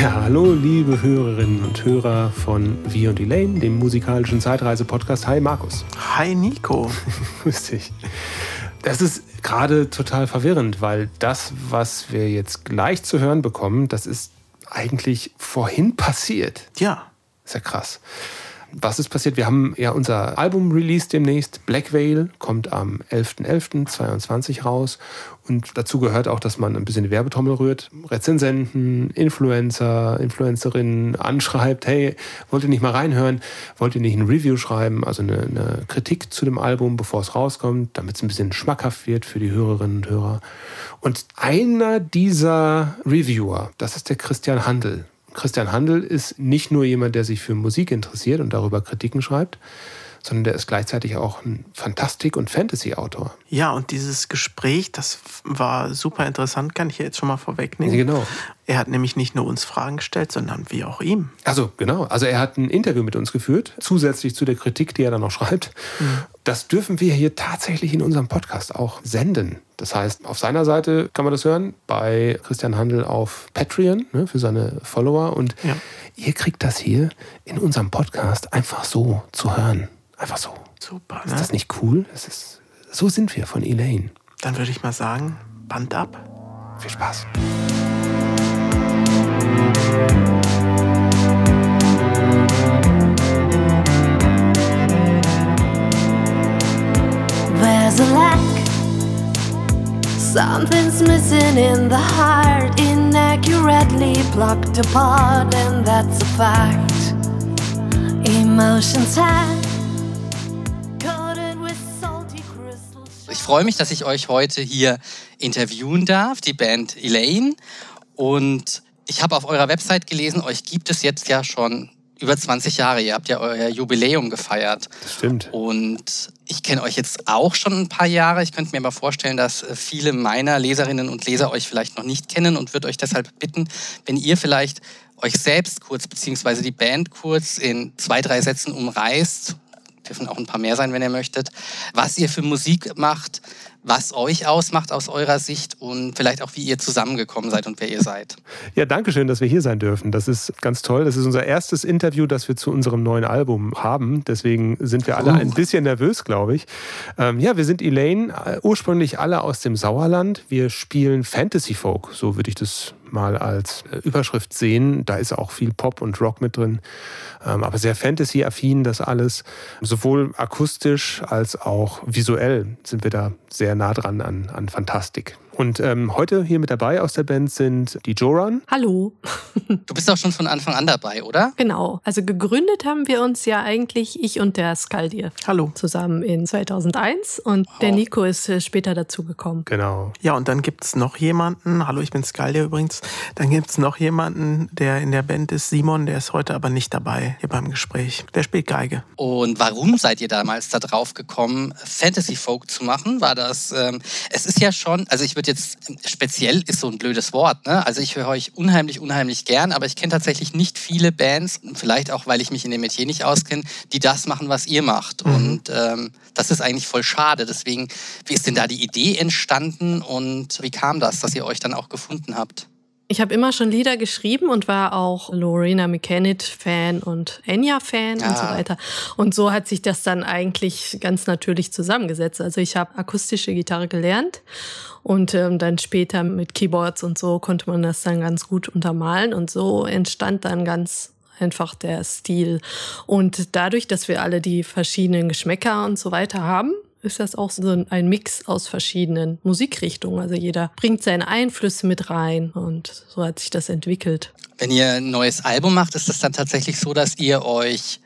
Ja, hallo liebe Hörerinnen und Hörer von Wir und Elaine, dem musikalischen Zeitreise-Podcast. Hi Markus. Hi Nico. Grüß dich. Das ist gerade total verwirrend, weil das, was wir jetzt gleich zu hören bekommen, das ist eigentlich vorhin passiert. Ja. Ist ja krass. Was ist passiert? Wir haben ja unser Album-Release demnächst. Black Veil kommt am 11.11.22 raus. Und dazu gehört auch, dass man ein bisschen die Werbetrommel rührt. Rezensenten, Influencer, Influencerinnen anschreibt, hey, wollt ihr nicht mal reinhören? Wollt ihr nicht ein Review schreiben? Also eine, eine Kritik zu dem Album, bevor es rauskommt, damit es ein bisschen schmackhaft wird für die Hörerinnen und Hörer. Und einer dieser Reviewer, das ist der Christian Handel. Christian Handel ist nicht nur jemand, der sich für Musik interessiert und darüber Kritiken schreibt, sondern der ist gleichzeitig auch ein Fantastik- und Fantasy-Autor. Ja, und dieses Gespräch, das war super interessant, kann ich jetzt schon mal vorwegnehmen. Genau. Er hat nämlich nicht nur uns Fragen gestellt, sondern wir auch ihm. Also genau. Also er hat ein Interview mit uns geführt, zusätzlich zu der Kritik, die er dann noch schreibt. Mhm. Das dürfen wir hier tatsächlich in unserem Podcast auch senden. Das heißt, auf seiner Seite kann man das hören, bei Christian Handel auf Patreon ne, für seine Follower. Und ja. ihr kriegt das hier in unserem Podcast einfach so zu hören. Einfach so. Super. Ne? Ist das nicht cool? Das ist, so sind wir von Elaine. Dann würde ich mal sagen, Band ab. Viel Spaß. There's a lack. Something's missing in the heart, inaccurately plucked apart, and that's a fact. Emotions have Ich freue mich, dass ich euch heute hier interviewen darf, die Band Elaine. Und ich habe auf eurer Website gelesen, euch gibt es jetzt ja schon über 20 Jahre. Ihr habt ja euer Jubiläum gefeiert. Das stimmt. Und ich kenne euch jetzt auch schon ein paar Jahre. Ich könnte mir aber vorstellen, dass viele meiner Leserinnen und Leser euch vielleicht noch nicht kennen und würde euch deshalb bitten, wenn ihr vielleicht euch selbst kurz beziehungsweise die Band kurz in zwei, drei Sätzen umreißt dürfen auch ein paar mehr sein, wenn ihr möchtet, was ihr für Musik macht, was euch ausmacht aus eurer Sicht und vielleicht auch, wie ihr zusammengekommen seid und wer ihr seid. Ja, danke schön, dass wir hier sein dürfen. Das ist ganz toll. Das ist unser erstes Interview, das wir zu unserem neuen Album haben. Deswegen sind wir alle ein bisschen nervös, glaube ich. Ähm, ja, wir sind Elaine, äh, ursprünglich alle aus dem Sauerland. Wir spielen Fantasy Folk, so würde ich das mal als äh, Überschrift sehen. Da ist auch viel Pop und Rock mit drin, ähm, aber sehr Fantasy-affin das alles. Sowohl akustisch als auch visuell sind wir da sehr nah dran an, an Fantastik. Und ähm, heute hier mit dabei aus der Band sind die Joran. Hallo. du bist auch schon von Anfang an dabei, oder? Genau. Also gegründet haben wir uns ja eigentlich ich und der Skaldir. Hallo. Zusammen in 2001 und wow. der Nico ist äh, später dazugekommen. Genau. Ja, und dann gibt es noch jemanden, hallo, ich bin Skaldir übrigens, dann gibt es noch jemanden, der in der Band ist, Simon, der ist heute aber nicht dabei hier beim Gespräch. Der spielt Geige. Und warum seid ihr damals da drauf gekommen, Fantasy Folk zu machen? War das, ähm, es ist ja schon, also ich würde jetzt speziell ist so ein blödes Wort. Ne? Also ich höre euch unheimlich, unheimlich gern, aber ich kenne tatsächlich nicht viele Bands, vielleicht auch, weil ich mich in dem Metier nicht auskenne, die das machen, was ihr macht. Mhm. Und ähm, das ist eigentlich voll schade. Deswegen, wie ist denn da die Idee entstanden und wie kam das, dass ihr euch dann auch gefunden habt? Ich habe immer schon Lieder geschrieben und war auch Lorena McKennitt-Fan und Enya-Fan ah. und so ah. weiter. Und so hat sich das dann eigentlich ganz natürlich zusammengesetzt. Also ich habe akustische Gitarre gelernt und ähm, dann später mit Keyboards und so konnte man das dann ganz gut untermalen. Und so entstand dann ganz einfach der Stil. Und dadurch, dass wir alle die verschiedenen Geschmäcker und so weiter haben, ist das auch so ein Mix aus verschiedenen Musikrichtungen. Also jeder bringt seine Einflüsse mit rein und so hat sich das entwickelt. Wenn ihr ein neues Album macht, ist es dann tatsächlich so, dass ihr euch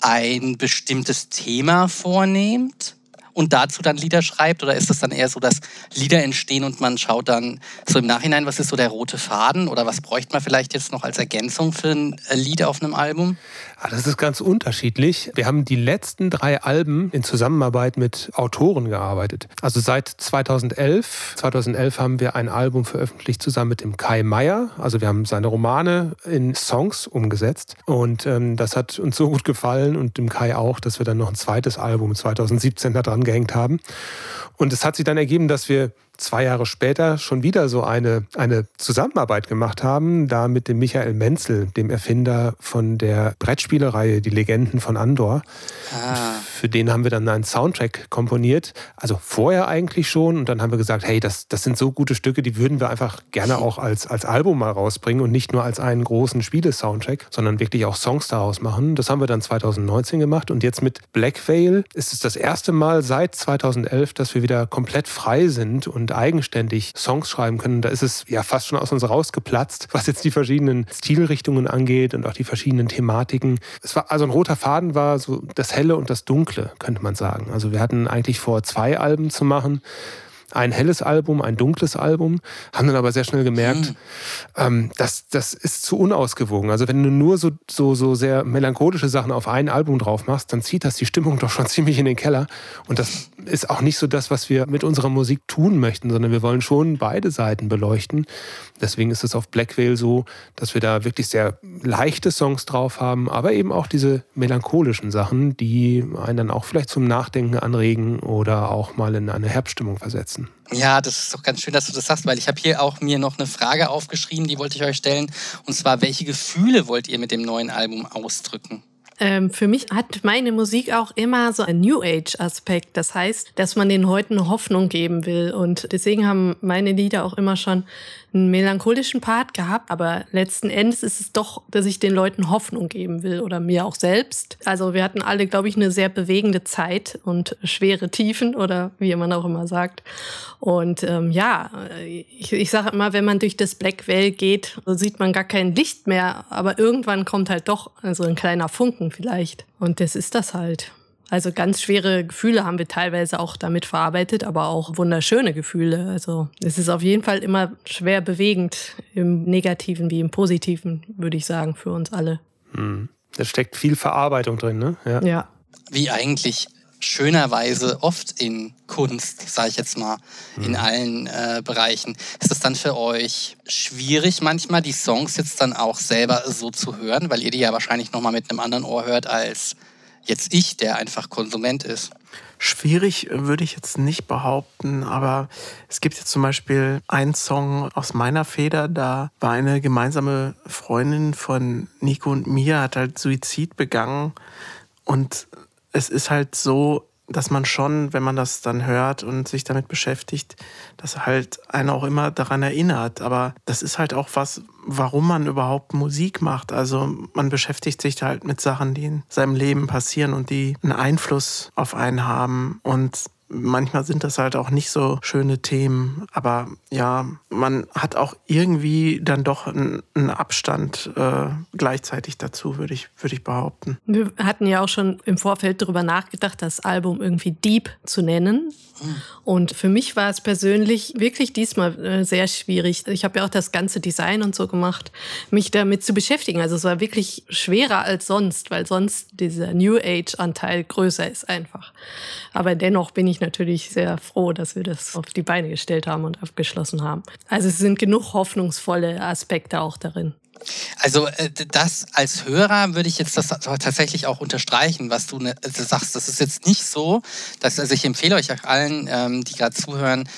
ein bestimmtes Thema vornehmt? und dazu dann Lieder schreibt? Oder ist es dann eher so, dass Lieder entstehen und man schaut dann so im Nachhinein, was ist so der rote Faden oder was bräuchte man vielleicht jetzt noch als Ergänzung für ein äh, Lied auf einem Album? Ah, das ist ganz unterschiedlich. Wir haben die letzten drei Alben in Zusammenarbeit mit Autoren gearbeitet. Also seit 2011. 2011 haben wir ein Album veröffentlicht zusammen mit dem Kai Meier. Also wir haben seine Romane in Songs umgesetzt. Und ähm, das hat uns so gut gefallen und dem Kai auch, dass wir dann noch ein zweites Album 2017 da dran gehängt haben. Und es hat sich dann ergeben, dass wir zwei Jahre später schon wieder so eine, eine Zusammenarbeit gemacht haben, da mit dem Michael Menzel, dem Erfinder von der Brettspielereihe Die Legenden von Andor. Ah. Für den haben wir dann einen Soundtrack komponiert. Also vorher eigentlich schon. Und dann haben wir gesagt, hey, das, das sind so gute Stücke, die würden wir einfach gerne auch als, als Album mal rausbringen und nicht nur als einen großen Spiele-Soundtrack, sondern wirklich auch Songs daraus machen. Das haben wir dann 2019 gemacht. Und jetzt mit Black Veil ist es das erste Mal seit 2011, dass wir wieder komplett frei sind und eigenständig Songs schreiben können. Da ist es ja fast schon aus uns rausgeplatzt, was jetzt die verschiedenen Stilrichtungen angeht und auch die verschiedenen Thematiken. Es war also ein roter Faden war so das Helle und das Dunkle, könnte man sagen. Also wir hatten eigentlich vor, zwei Alben zu machen ein helles Album, ein dunkles Album, haben dann aber sehr schnell gemerkt, mhm. ähm, das, das ist zu unausgewogen. Also wenn du nur so, so, so sehr melancholische Sachen auf ein Album drauf machst, dann zieht das die Stimmung doch schon ziemlich in den Keller. Und das ist auch nicht so das, was wir mit unserer Musik tun möchten, sondern wir wollen schon beide Seiten beleuchten. Deswegen ist es auf Black Veil so, dass wir da wirklich sehr leichte Songs drauf haben, aber eben auch diese melancholischen Sachen, die einen dann auch vielleicht zum Nachdenken anregen oder auch mal in eine Herbststimmung versetzen. Ja, das ist doch ganz schön, dass du das sagst, weil ich habe hier auch mir noch eine Frage aufgeschrieben, die wollte ich euch stellen. Und zwar, welche Gefühle wollt ihr mit dem neuen Album ausdrücken? Ähm, für mich hat meine Musik auch immer so einen New Age-Aspekt. Das heißt, dass man den Leuten Hoffnung geben will. Und deswegen haben meine Lieder auch immer schon einen melancholischen Part gehabt, aber letzten Endes ist es doch, dass ich den Leuten Hoffnung geben will oder mir auch selbst. Also wir hatten alle, glaube ich, eine sehr bewegende Zeit und schwere Tiefen oder wie man auch immer sagt. Und ähm, ja, ich, ich sage immer, wenn man durch das Black Veil geht, sieht man gar kein Licht mehr, aber irgendwann kommt halt doch also ein kleiner Funken vielleicht. Und das ist das halt. Also ganz schwere Gefühle haben wir teilweise auch damit verarbeitet, aber auch wunderschöne Gefühle. Also es ist auf jeden Fall immer schwer bewegend, im Negativen wie im Positiven, würde ich sagen, für uns alle. Hm. Da steckt viel Verarbeitung drin, ne? Ja. ja. Wie eigentlich schönerweise oft in Kunst, sage ich jetzt mal, in hm. allen äh, Bereichen. Ist es dann für euch schwierig manchmal, die Songs jetzt dann auch selber so zu hören, weil ihr die ja wahrscheinlich nochmal mit einem anderen Ohr hört als jetzt ich, der einfach Konsument ist? Schwierig würde ich jetzt nicht behaupten, aber es gibt jetzt zum Beispiel einen Song aus meiner Feder, da war eine gemeinsame Freundin von Nico und mir, hat halt Suizid begangen und es ist halt so, dass man schon, wenn man das dann hört und sich damit beschäftigt, das halt einen auch immer daran erinnert. Aber das ist halt auch was, warum man überhaupt Musik macht. Also man beschäftigt sich halt mit Sachen, die in seinem Leben passieren und die einen Einfluss auf einen haben. Und Manchmal sind das halt auch nicht so schöne Themen, aber ja, man hat auch irgendwie dann doch einen, Abstand äh, gleichzeitig dazu, würde ich, würd ich behaupten. Wir hatten ja auch schon im Vorfeld darüber nachgedacht, das Album irgendwie Deep zu nennen. Und für mich war es persönlich wirklich diesmal äh, sehr schwierig. Ich habe ja auch das ganze Design und so gemacht, mich damit zu beschäftigen. Also es war wirklich schwerer als sonst, weil sonst dieser New Age-Anteil größer ist einfach. Aber dennoch bin ich natürlich sehr froh, dass wir das auf die Beine gestellt haben und abgeschlossen haben. Also es sind genug hoffnungsvolle Aspekte auch darin. Also äh, das als Hörer würde ich jetzt das tatsächlich auch unterstreichen, was du ne, sagst. Das ist jetzt nicht so, dass also ich empfehle euch allen, ähm, die gerade zuhören,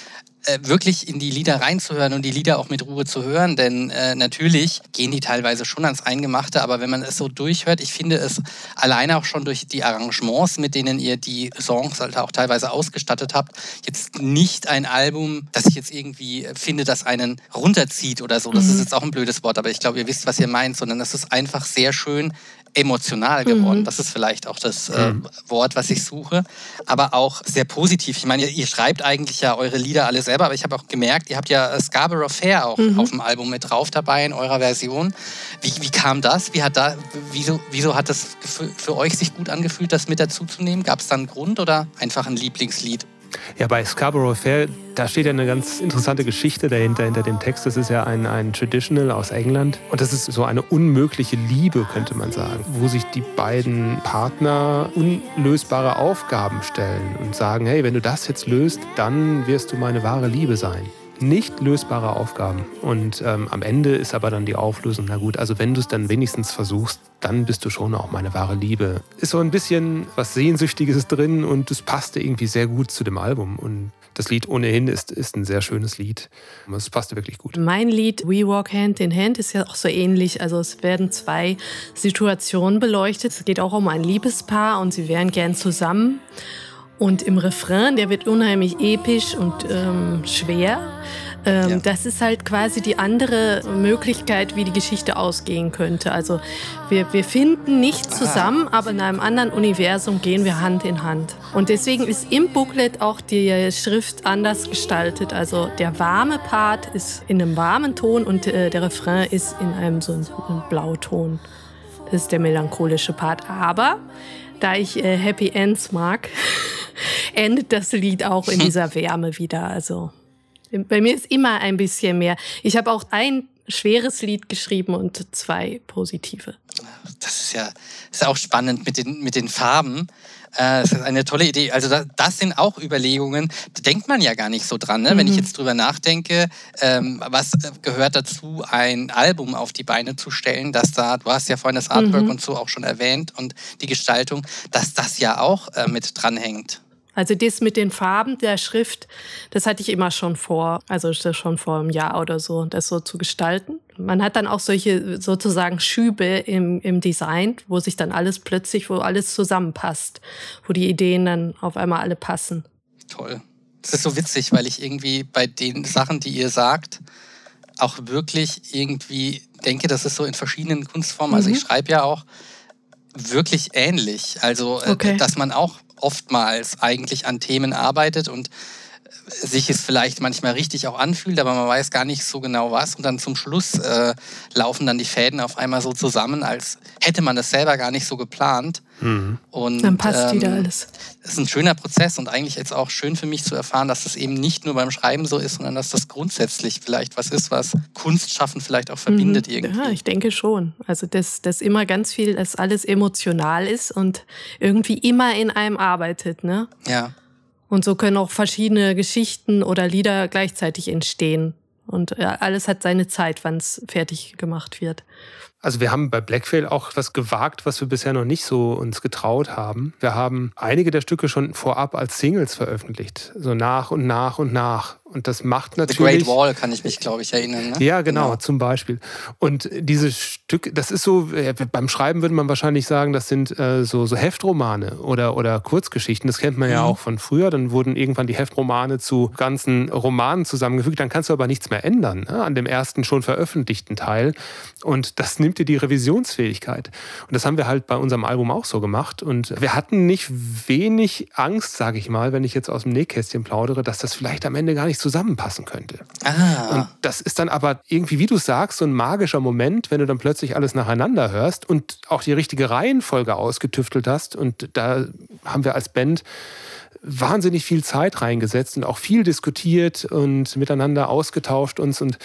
äh, wirklich in die Lieder reinzuhören und die Lieder auch mit Ruhe zu hören, denn äh, natürlich gehen die teilweise schon ans Eingemachte, aber wenn man es so durchhört, ich finde es alleine auch schon durch die Arrangements, mit denen ihr die Songs halt auch teilweise ausgestattet habt, jetzt nicht ein Album, das ich jetzt irgendwie finde, das einen runterzieht oder so. Das mhm. ist jetzt auch ein blödes Wort, aber ich glaube, ihr wisst, was ihr meint, sondern es ist einfach sehr schön emotional geworden. Mhm. Das ist vielleicht auch das äh, mhm. Wort, was ich suche. Aber auch sehr positiv. Ich meine, ihr, ihr, schreibt eigentlich ja eure Lieder alle selber, aber ich habe auch gemerkt, ihr habt ja Scarborough Fair auch mhm. auf dem Album mit drauf dabei in eurer Version. Wie, wie kam das? Wie hat da, wieso, wieso hat das für, für euch sich gut angefühlt, das mit dazu zu nehmen? Gab es da einen Grund oder einfach ein Lieblingslied? Ja, bei Scarborough Fair, da steht ja eine ganz interessante Geschichte dahinter, hinter dem Text. Das ist ja ein, ein Traditional aus England. Und das ist so eine unmögliche Liebe, könnte man sagen, wo sich die beiden Partner unlösbare Aufgaben stellen und sagen, hey, wenn du das jetzt löst, dann wirst du meine wahre Liebe sein nicht lösbare Aufgaben. Und ähm, am Ende ist aber dann die Auflösung, na gut, also wenn du es dann wenigstens versuchst, dann bist du schon auch meine wahre Liebe. Ist so ein bisschen was Sehnsüchtiges drin und es passte irgendwie sehr gut zu dem Album. Und Das Lied ohnehin ist, ist ein sehr schönes Lied. Es passte wirklich gut. Mein Lied We Walk Hand in Hand ist ja auch so ähnlich. Also es werden zwei Situationen beleuchtet. Es geht auch um ein Liebespaar und sie wären gern zusammen. Und im Refrain, der wird unheimlich episch und ähm, schwer. Ähm, ja. Das ist halt quasi die andere Möglichkeit, wie die Geschichte ausgehen könnte. Also wir, wir finden nicht zusammen, Aha. aber in einem anderen Universum gehen wir Hand in Hand. Und deswegen ist im Booklet auch die Schrift anders gestaltet. Also der warme Part ist in einem warmen Ton und äh, der Refrain ist in einem so einem Blauton. Das ist der melancholische Part. Aber da ich äh, Happy Ends mag, endet das Lied auch in dieser Wärme wieder. Also bei mir ist immer ein bisschen mehr. Ich habe auch ein schweres Lied geschrieben und zwei positive. Das ist ja, ist auch spannend mit den, mit den Farben. Äh, das ist eine tolle Idee. Also das sind auch Überlegungen, da denkt man ja gar nicht so dran. Ne? Mhm. Wenn ich mhm. jetzt drüber nachdenke, ähm, was gehört dazu, ein Album auf die Beine zu stellen, dass da, du hast ja vorhin das Artwork mhm. und so auch schon erwähnt und die Gestaltung, dass das ja auch äh, mit dranhängt. Also das mit den Farben der Schrift, das hatte ich immer schon vor, also schon vor einem Jahr oder so, das so zu gestalten. Man hat dann auch solche sozusagen Schübe im, im Design, wo sich dann alles plötzlich, wo alles zusammenpasst, wo die Ideen dann auf einmal alle passen. Toll. Das ist so witzig, weil ich irgendwie bei den Sachen, die ihr sagt, auch wirklich irgendwie denke, das ist so in verschiedenen Kunstformen. Also ich mhm. schreibe ja auch wirklich ähnlich. Also, äh, okay. dass man auch oftmals eigentlich an Themen arbeitet und sich es vielleicht manchmal richtig auch anfühlt, aber man weiß gar nicht so genau was. Und dann zum Schluss äh, laufen dann die Fäden auf einmal so zusammen, als hätte man das selber gar nicht so geplant. Mhm. Und, dann passt ähm, wieder alles. Das ist ein schöner Prozess und eigentlich jetzt auch schön für mich zu erfahren, dass das eben nicht nur beim Schreiben so ist, sondern dass das grundsätzlich vielleicht was ist, was Kunstschaffen vielleicht auch verbindet mhm. irgendwie. Ja, ich denke schon. Also dass das immer ganz viel, dass alles emotional ist und irgendwie immer in einem arbeitet, ne? Ja. Und so können auch verschiedene Geschichten oder Lieder gleichzeitig entstehen. Und alles hat seine Zeit, wann es fertig gemacht wird. Also wir haben bei Blackveil auch was gewagt, was wir bisher noch nicht so uns getraut haben. Wir haben einige der Stücke schon vorab als Singles veröffentlicht, so nach und nach und nach. Und das macht natürlich. The Great Wall kann ich mich, glaube ich, erinnern. Ne? Ja, genau, genau, zum Beispiel. Und diese Stücke, das ist so, beim Schreiben würde man wahrscheinlich sagen, das sind äh, so, so Heftromane oder, oder Kurzgeschichten. Das kennt man ja mhm. auch von früher. Dann wurden irgendwann die Heftromane zu ganzen Romanen zusammengefügt. Dann kannst du aber nichts mehr ändern ne? an dem ersten schon veröffentlichten Teil. Und das nimmt dir die Revisionsfähigkeit. Und das haben wir halt bei unserem Album auch so gemacht. Und wir hatten nicht wenig Angst, sage ich mal, wenn ich jetzt aus dem Nähkästchen plaudere, dass das vielleicht am Ende gar nicht zusammenpassen könnte. Ah. Und das ist dann aber irgendwie, wie du sagst, so ein magischer Moment, wenn du dann plötzlich alles nacheinander hörst und auch die richtige Reihenfolge ausgetüftelt hast. Und da haben wir als Band wahnsinnig viel Zeit reingesetzt und auch viel diskutiert und miteinander ausgetauscht uns und,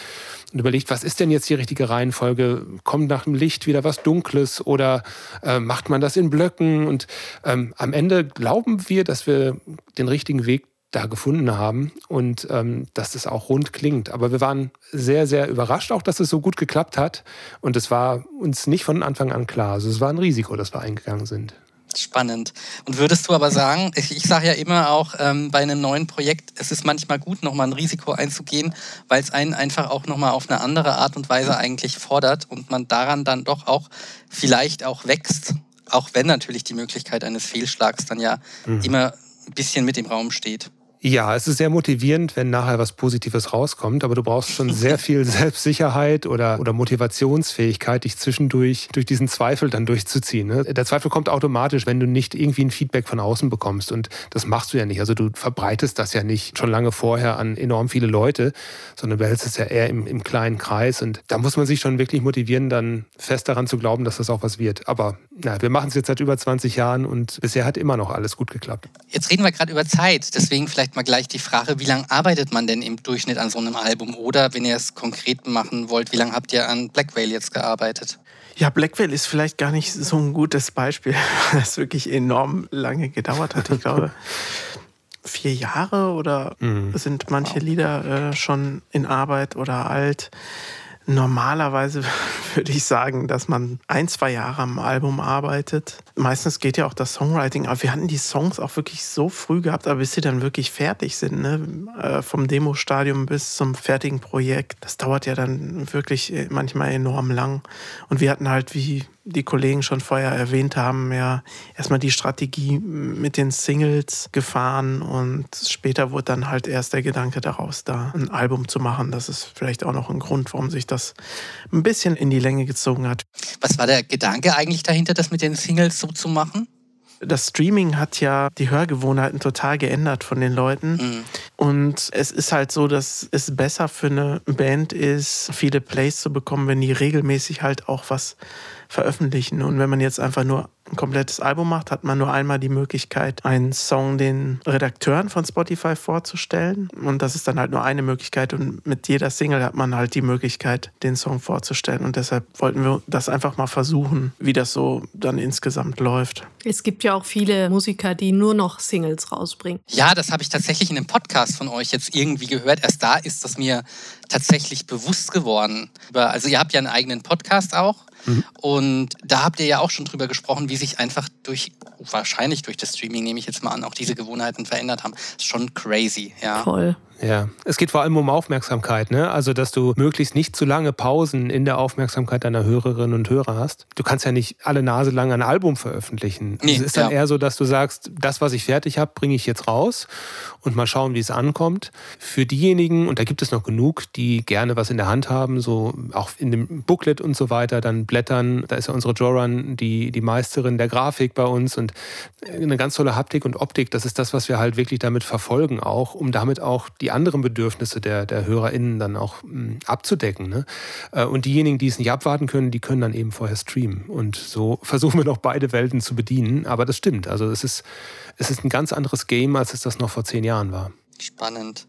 und, überlegt, was ist denn jetzt die richtige Reihenfolge? Kommt nach dem Licht wieder was Dunkles oder äh, macht man das in Blöcken? Und ähm, am Ende glauben wir, dass wir den richtigen Weg da gefunden haben und ähm, dass das auch rund klingt. Aber wir waren sehr, sehr überrascht auch, dass es so gut geklappt hat. Und es war uns nicht von Anfang an klar. Also es war ein Risiko, das wir eingegangen sind. Spannend. Und würdest du aber sagen, ich, ich sage ja immer auch ähm, bei einem neuen Projekt, es ist manchmal gut, nochmal ein Risiko einzugehen, weil es einen einfach auch nochmal auf eine andere Art und Weise eigentlich fordert und man daran dann doch auch vielleicht auch wächst, auch wenn natürlich die Möglichkeit eines Fehlschlags dann ja mhm. immer ein bisschen mit im Raum steht. Ja, es ist sehr motivierend, wenn nachher was Positives rauskommt, aber du brauchst schon sehr viel Selbstsicherheit oder, oder Motivationsfähigkeit, dich zwischendurch durch diesen Zweifel dann durchzuziehen. Ne? Der Zweifel kommt automatisch, wenn du nicht irgendwie ein Feedback von außen bekommst und das machst du ja nicht. Also du verbreitest das ja nicht schon lange vorher an enorm viele Leute, sondern du behältst es ja eher im, im kleinen Kreis und da muss man sich schon wirklich motivieren, dann fest daran zu glauben, dass das auch was wird. Aber na, wir machen es jetzt seit über 20 Jahren und bisher hat immer noch alles gut geklappt. Jetzt reden wir gerade über Zeit, deswegen vielleicht vielleicht mal gleich die Frage, wie lange arbeitet man denn im Durchschnitt an so einem Album? Oder wenn ihr es konkret machen wollt, wie lange habt ihr an Black Whale jetzt gearbeitet? Ja, Black ist vielleicht gar nicht so ein gutes Beispiel, weil es wirklich enorm lange gedauert hat. Ich glaube, vier Jahre oder mhm. sind manche. Lieder äh, schon in Arbeit oder alt. Normalerweise würde ich sagen, dass man ein, zwei Jahre am Album arbeitet. Meistens geht ja auch das Songwriting, aber wir hatten die Songs auch wirklich so früh gehabt, aber bis sie dann wirklich fertig sind, ne? Äh, vom Demo-Stadium bis zum fertigen Projekt, das dauert ja dann wirklich äh, manchmal enorm lang. Und wir hatten halt, wie die Kollegen schon vorher erwähnt haben, ja erstmal die Strategie mit den Singles gefahren und später wurde dann halt erst der Gedanke daraus, da ein Album zu machen. Das ist vielleicht auch noch ein Grund, warum sich das ein bisschen in die Länge gezogen hat. Was war der Gedanke eigentlich dahinter, das mit den Singles so zu machen? das Streaming hat ja die Hörgewohnheiten total geändert von den Leuten. Mhm. Und es ist halt so, dass es besser für eine Band ist, viele Plays zu bekommen, wenn die regelmäßig halt auch was veröffentlichen. Und wenn man jetzt einfach nur ein komplettes Album macht, hat man nur einmal die Möglichkeit, einen Song den Redakteuren von Spotify vorzustellen. Und das ist dann halt nur eine Möglichkeit. Und mit jeder Single hat man halt die Möglichkeit, den Song vorzustellen. Und deshalb wollten wir das einfach mal versuchen, wie das so dann insgesamt läuft. Es gibt ja auch viele Musiker, die nur noch Singles rausbringen. Ja, das habe ich tatsächlich in einem Podcast von euch jetzt irgendwie gehört. Erst da ist das mir tatsächlich bewusst geworden. Also ihr habt ja einen eigenen Podcast auch. Mhm. Und da habt ihr ja auch schon drüber gesprochen, wie sich einfach durch, wahrscheinlich durch das Streaming, nehme ich jetzt mal an, auch diese Gewohnheiten verändert haben. Das ist schon crazy, ja. Voll. Ja, es geht vor allem um Aufmerksamkeit, ne? Also, dass du möglichst nicht zu lange Pausen in der Aufmerksamkeit deiner Hörerinnen und Hörer hast. Du kannst ja nicht alle Nase lang ein Album veröffentlichen. Nee, es ist dann ja. eher so, dass du sagst, das, was ich fertig habe, bringe ich jetzt raus und mal schauen, wie es ankommt. Für diejenigen, und da gibt es noch genug, die gerne was in der Hand haben, so auch in dem Booklet und so weiter, dann blättern. Da ist ja unsere Joran, die, die Meisterin der Grafik bei uns und eine ganz tolle Haptik und Optik. Das ist das, was wir halt wirklich damit verfolgen auch, um damit auch die anderen Bedürfnisse der, der HörerInnen dann auch mh, hm, abzudecken. Ne? Äh, und diejenigen, die es nicht abwarten können, die können dann eben vorher streamen. Und so versuchen wir noch beide Welten zu bedienen. Aber das stimmt. Also es ist, es ist ein ganz anderes Game, als es das noch vor zehn Jahren war. Spannend.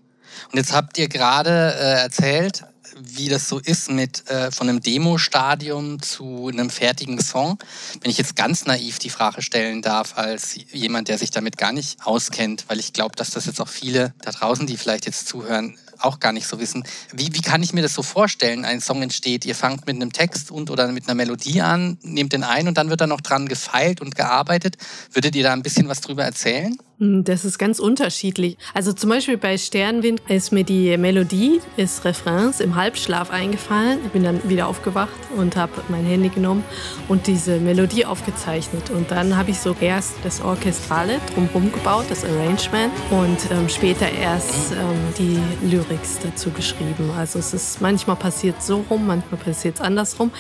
Und jetzt habt ihr gerade äh, erzählt, wie das so ist mit äh, von einem Demo-Stadium zu einem fertigen Song. Wenn ich jetzt ganz naiv die Frage stellen darf, als jemand, der sich damit gar nicht auskennt, weil ich glaube, dass das jetzt auch viele da draußen, die vielleicht jetzt zuhören, auch gar nicht so wissen. Wie, wie kann ich mir das so vorstellen? Ein Song entsteht, ihr fangt mit einem Text und oder mit einer Melodie an, nehmt den ein und dann wird da noch dran gefeilt und gearbeitet. Würdet ihr da ein bisschen was drüber erzählen? Hm, das ist ganz unterschiedlich. Also zum Beispiel bei Sternwind ist mir die Melodie des Refrains im Halbschlaf eingefallen. Ich bin dann wieder aufgewacht und habe mein Handy genommen und diese Melodie aufgezeichnet. Und dann habe ich so erst das Orchestrale drumherum gebaut, das Arrangement und ähm, später erst ähm, die Lyrics dazu geschrieben. Also es ist manchmal passiert so rum, manchmal passiert es andersrum.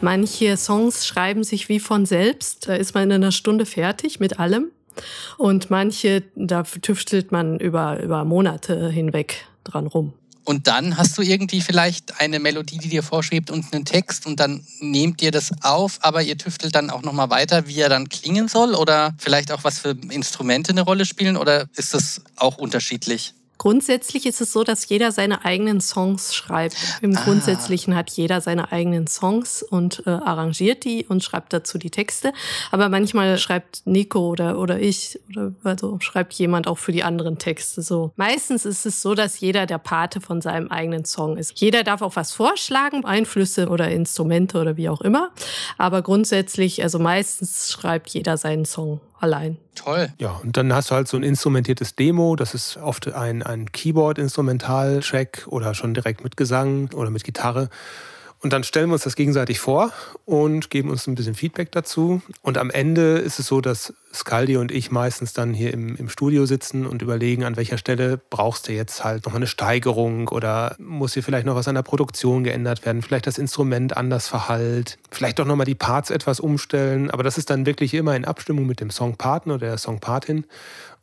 Manche Songs schreiben sich wie von selbst. Da ist man in einer Stunde fertig mit allem. Und manche, da tüftelt man über, über Monate hinweg dran rum. Und dann hast du irgendwie vielleicht eine Melodie, die dir vorschwebt und einen Text und dann nehmt ihr das auf, aber ihr tüftelt dann auch nochmal weiter, wie er dann klingen soll oder vielleicht auch was für Instrumente eine Rolle spielen oder ist das auch unterschiedlich? Grundsätzlich ist es so, dass jeder seine eigenen Songs schreibt. Im ah. Grundsätzlichen hat jeder seine eigenen Songs und äh, arrangiert die und schreibt dazu die Texte. Aber manchmal schreibt Nico oder, oder ich oder also schreibt jemand auch für die anderen Texte so. Meistens ist es so, dass jeder der Pate von seinem eigenen Song ist. Jeder darf auch was vorschlagen, Einflüsse oder Instrumente oder wie auch immer. Aber grundsätzlich, also meistens schreibt jeder seinen Song allein. Toll. Ja, und dann hast du halt so ein instrumentiertes Demo. Das ist oft ein, ein Keyboard-Instrumental-Track oder schon direkt mit Gesang oder mit Gitarre. Und dann stellen wir uns das gegenseitig vor und geben uns ein bisschen Feedback dazu. Und am Ende ist es so, dass Scaldi und ich meistens dann hier im, im Studio sitzen und überlegen, an welcher Stelle brauchst du jetzt halt noch eine Steigerung oder muss hier vielleicht noch was an der Produktion geändert werden, vielleicht das Instrument anders verhallt, vielleicht auch nochmal die Parts etwas umstellen. Aber das ist dann wirklich immer in Abstimmung mit dem Songpartner oder der Songpartin.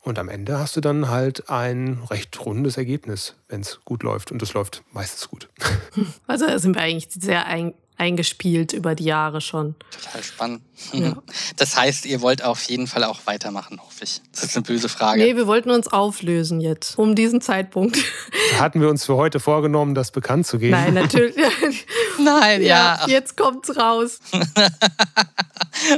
Und am Ende hast du dann halt ein recht rundes Ergebnis, wenn es gut läuft. Und es läuft meistens gut. Also da sind wir eigentlich sehr ein, eingespielt über die Jahre schon. Total spannend. Ja. Das heißt, ihr wollt auf jeden Fall auch weitermachen, hoffe ich. Das ist eine böse Frage. Nee, wir wollten uns auflösen jetzt, um diesen Zeitpunkt. Hatten wir uns für heute vorgenommen, das bekannt zu geben? Nein, natürlich. Nein, ja. ja. Jetzt kommt's raus.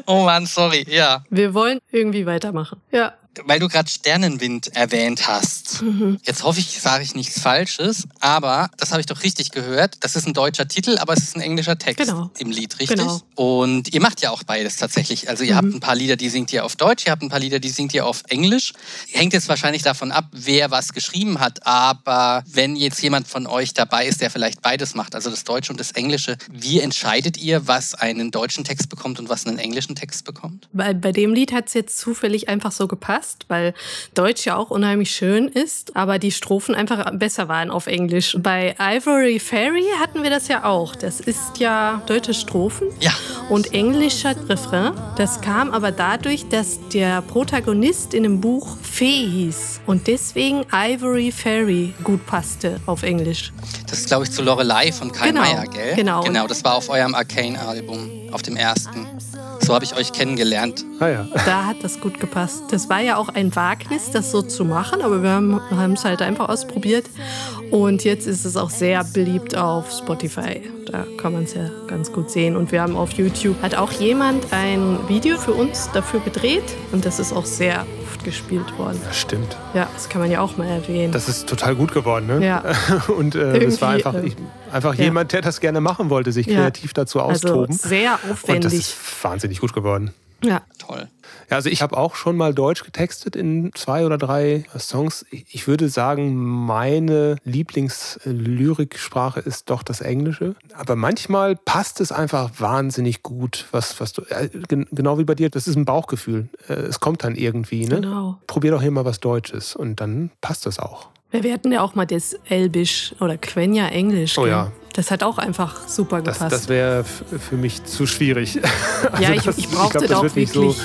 oh Mann, sorry, ja. Wir wollen irgendwie weitermachen. Ja. Weil du gerade Sternenwind erwähnt hast. Mhm. Jetzt hoffe ich, sage ich nichts Falsches, aber das habe ich doch richtig gehört. Das ist ein deutscher Titel, aber es ist ein englischer Text genau. im Lied, richtig? Genau. Und ihr macht ja auch beides tatsächlich. Also ihr mhm. habt ein paar Lieder, die singt ihr auf Deutsch, ihr habt ein paar Lieder, die singt ihr auf Englisch. Hängt jetzt wahrscheinlich davon ab, wer was geschrieben hat, aber wenn jetzt jemand von euch dabei ist, der vielleicht beides macht, also das Deutsche und das Englische, wie entscheidet ihr, was einen deutschen Text bekommt und was einen englischen Text bekommt? Bei, bei dem Lied hat es jetzt zufällig einfach so gepasst, weil Deutsch ja auch unheimlich schön ist, aber die Strophen einfach besser waren auf Englisch. Bei Ivory Fairy hatten wir das ja auch. Das ist ja deutsche Strophen ja. und englischer Refrain. Das kam aber dadurch, dass der Protagonist in dem Buch Fee hieß und deswegen Ivory Fairy gut passte auf Englisch. Das ist, glaube ich, zu Lorelei von Kai genau, Meier, gell? Genau. Genau, das war auf eurem Arcane-Album, auf dem ersten. So habe ich euch kennengelernt. Ah, ja. Da hat das gut gepasst. Das war ja auch ein Wagnis, das so zu machen, aber wir haben es halt einfach ausprobiert. Und jetzt ist es auch sehr beliebt auf Spotify. Da kann man es ja ganz gut sehen. Und wir haben auf YouTube, hat auch jemand ein Video für uns dafür gedreht. Und das ist auch sehr oft gespielt worden. Das stimmt. Ja, das kann man ja auch mal erwähnen. Das ist total gut geworden, ne? Ja. Und äh, das war einfach, ich, einfach ja. jemand, der das gerne machen wollte, sich kreativ ja. dazu also austoben. Also sehr aufwendig. Und das ist wahnsinnig gut geworden. Ja. Toll. Ja, also ich habe auch schon mal Deutsch getextet in zwei oder drei Songs. Ich würde sagen, meine Lieblingslyriksprache ist doch das Englische. Aber manchmal passt es einfach wahnsinnig gut, was, was du, äh, genau wie bei dir, das ist ein Bauchgefühl. Äh, es kommt dann irgendwie, ne? Genau. Probier doch hier mal was Deutsches und dann passt das auch. Wir hatten ja auch mal das Elbisch oder Quenya Englisch. Oh ja. Das hat auch einfach super gepasst. Das, das wäre für mich zu schwierig. Also ja, ich, ich brauchte ich glaub, da auch wirklich, so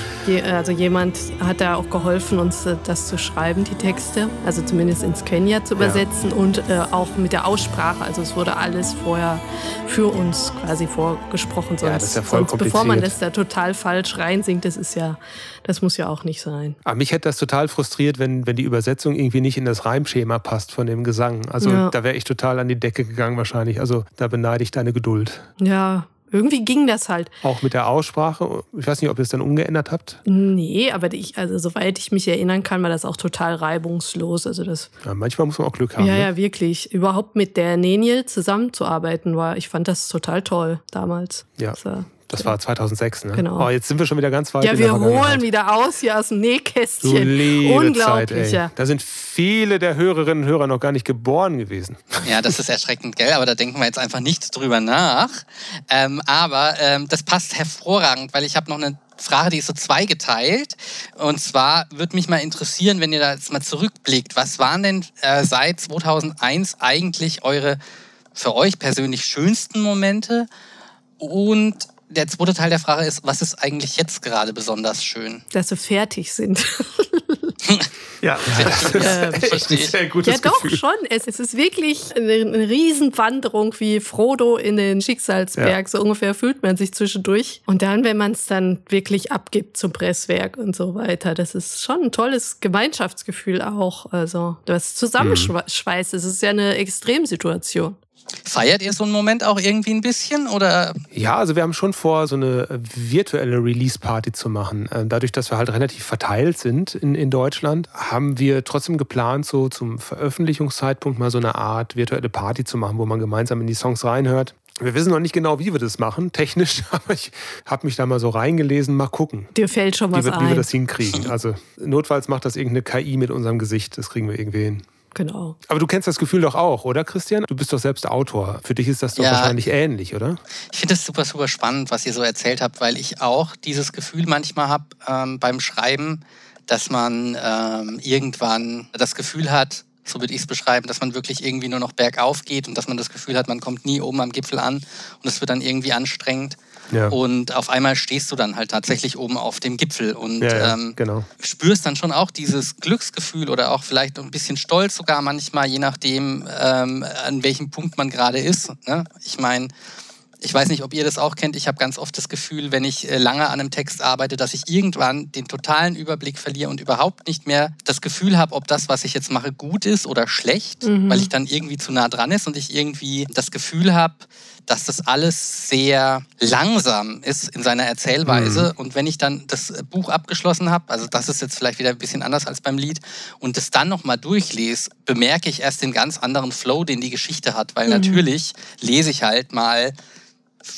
also jemand hat da auch geholfen, uns äh, das zu schreiben, die Texte, also zumindest ins Quenya zu übersetzen ja. und äh, auch mit der Aussprache. Also es wurde alles vorher für uns quasi vorgesprochen. Sonst, ja, das ist ja voll sonst bevor man das da total falsch reinsingt, das ist ja, das muss ja auch nicht sein. Aber mich hätte das total frustriert, wenn, wenn die Übersetzung irgendwie nicht in das Reimschema passt von dem Gesang. Also ja. da wäre ich total an die Decke gegangen wahrscheinlich. Also da beneide ich deine Geduld. Ja, irgendwie ging das halt. Auch mit der Aussprache. Ich weiß nicht, ob ihr es dann umgeändert habt. Nee, aber ich, also soweit ich mich erinnern kann, war das auch total reibungslos. Also das. Ja, manchmal muss man auch Glück haben. Ja, ne? ja, wirklich. Überhaupt mit der Neniel zusammenzuarbeiten war, ich fand das total toll damals. Ja. Also, das war 2006, ne? Genau. Oh, jetzt sind wir schon wieder ganz weit. Ja, wir holen wieder aus hier aus dem Nähkästchen. Du liebe Unglaublich. Zeit, ey. Da sind viele der Hörerinnen und Hörer noch gar nicht geboren gewesen. Ja, das ist erschreckend, gell? Aber da denken wir jetzt einfach nicht drüber nach. Ähm, aber ähm, das passt hervorragend, weil ich habe noch eine Frage, die ist so zweigeteilt. Und zwar würde mich mal interessieren, wenn ihr da jetzt mal zurückblickt, was waren denn äh, seit 2001 eigentlich eure für euch persönlich schönsten Momente und der zweite Teil der Frage ist, was ist eigentlich jetzt gerade besonders schön? Dass wir fertig sind. ja, das ist echt ein sehr gutes Ja, doch, Gefühl. schon. Es, es, ist wirklich eine, eine Riesenwanderung wie Frodo in den Schicksalsberg. Ja. So ungefähr fühlt man sich zwischendurch. Und dann, wenn man es dann wirklich abgibt zum Presswerk und so weiter, das ist schon ein tolles Gemeinschaftsgefühl auch. Also, das Zusammenschweißt, es ist ja eine Extremsituation. Feiert ihr so einen Moment auch irgendwie ein bisschen? Oder? Ja, also wir haben schon vor, so eine virtuelle Release-Party zu machen. Äh, dadurch, dass wir halt relativ verteilt sind in, in Deutschland, haben wir trotzdem geplant, so zum Veröffentlichungszeitpunkt mal so eine Art virtuelle Party zu machen, wo man gemeinsam in die Songs reinhört. Wir wissen noch nicht genau, wie wir das machen, technisch, aber ich habe mich da mal so reingelesen, mal gucken. Dir fällt schon was wie wir, ein. Wie wir das hinkriegen. Also notfalls macht das irgendeine KI mit unserem Gesicht, das kriegen wir irgendwie hin. Genau. Aber du kennst das Gefühl doch auch, oder Christian? Du bist doch selbst Autor. Für dich ist das doch ja, wahrscheinlich ähnlich, oder? Ich finde das super, super spannend, was ihr so erzählt habt, weil ich auch dieses Gefühl manchmal habe ähm, beim Schreiben, dass man ähm, irgendwann das Gefühl hat, so würde ich es beschreiben, dass man wirklich irgendwie nur noch bergauf geht und dass man das Gefühl hat, man kommt nie oben am Gipfel an und es wird dann irgendwie anstrengend. Ja. Und auf einmal stehst du dann halt tatsächlich oben auf dem Gipfel und ja, ähm, genau. spürst dann schon auch dieses Glücksgefühl oder auch vielleicht ein bisschen Stolz sogar manchmal, je nachdem, ähm, an welchem Punkt man gerade ist. Ne? Ich meine, Ich weiß nicht, ob ihr das auch kennt. Ich habe ganz oft das Gefühl, wenn ich äh, lange an einem Text arbeite, dass ich irgendwann den totalen Überblick verliere und überhaupt nicht mehr das Gefühl habe, ob das, was ich jetzt mache, gut ist oder schlecht, mhm. weil ich dann irgendwie zu nah dran ist und ich irgendwie das Gefühl habe, dass das alles sehr langsam ist in seiner Erzählweise. Mhm. Und wenn ich dann das Buch abgeschlossen habe, also das ist jetzt vielleicht wieder ein bisschen anders als beim Lied, und es dann nochmal durchlese, bemerke ich erst den ganz anderen Flow, den die Geschichte hat. Weil mhm. natürlich lese ich halt mal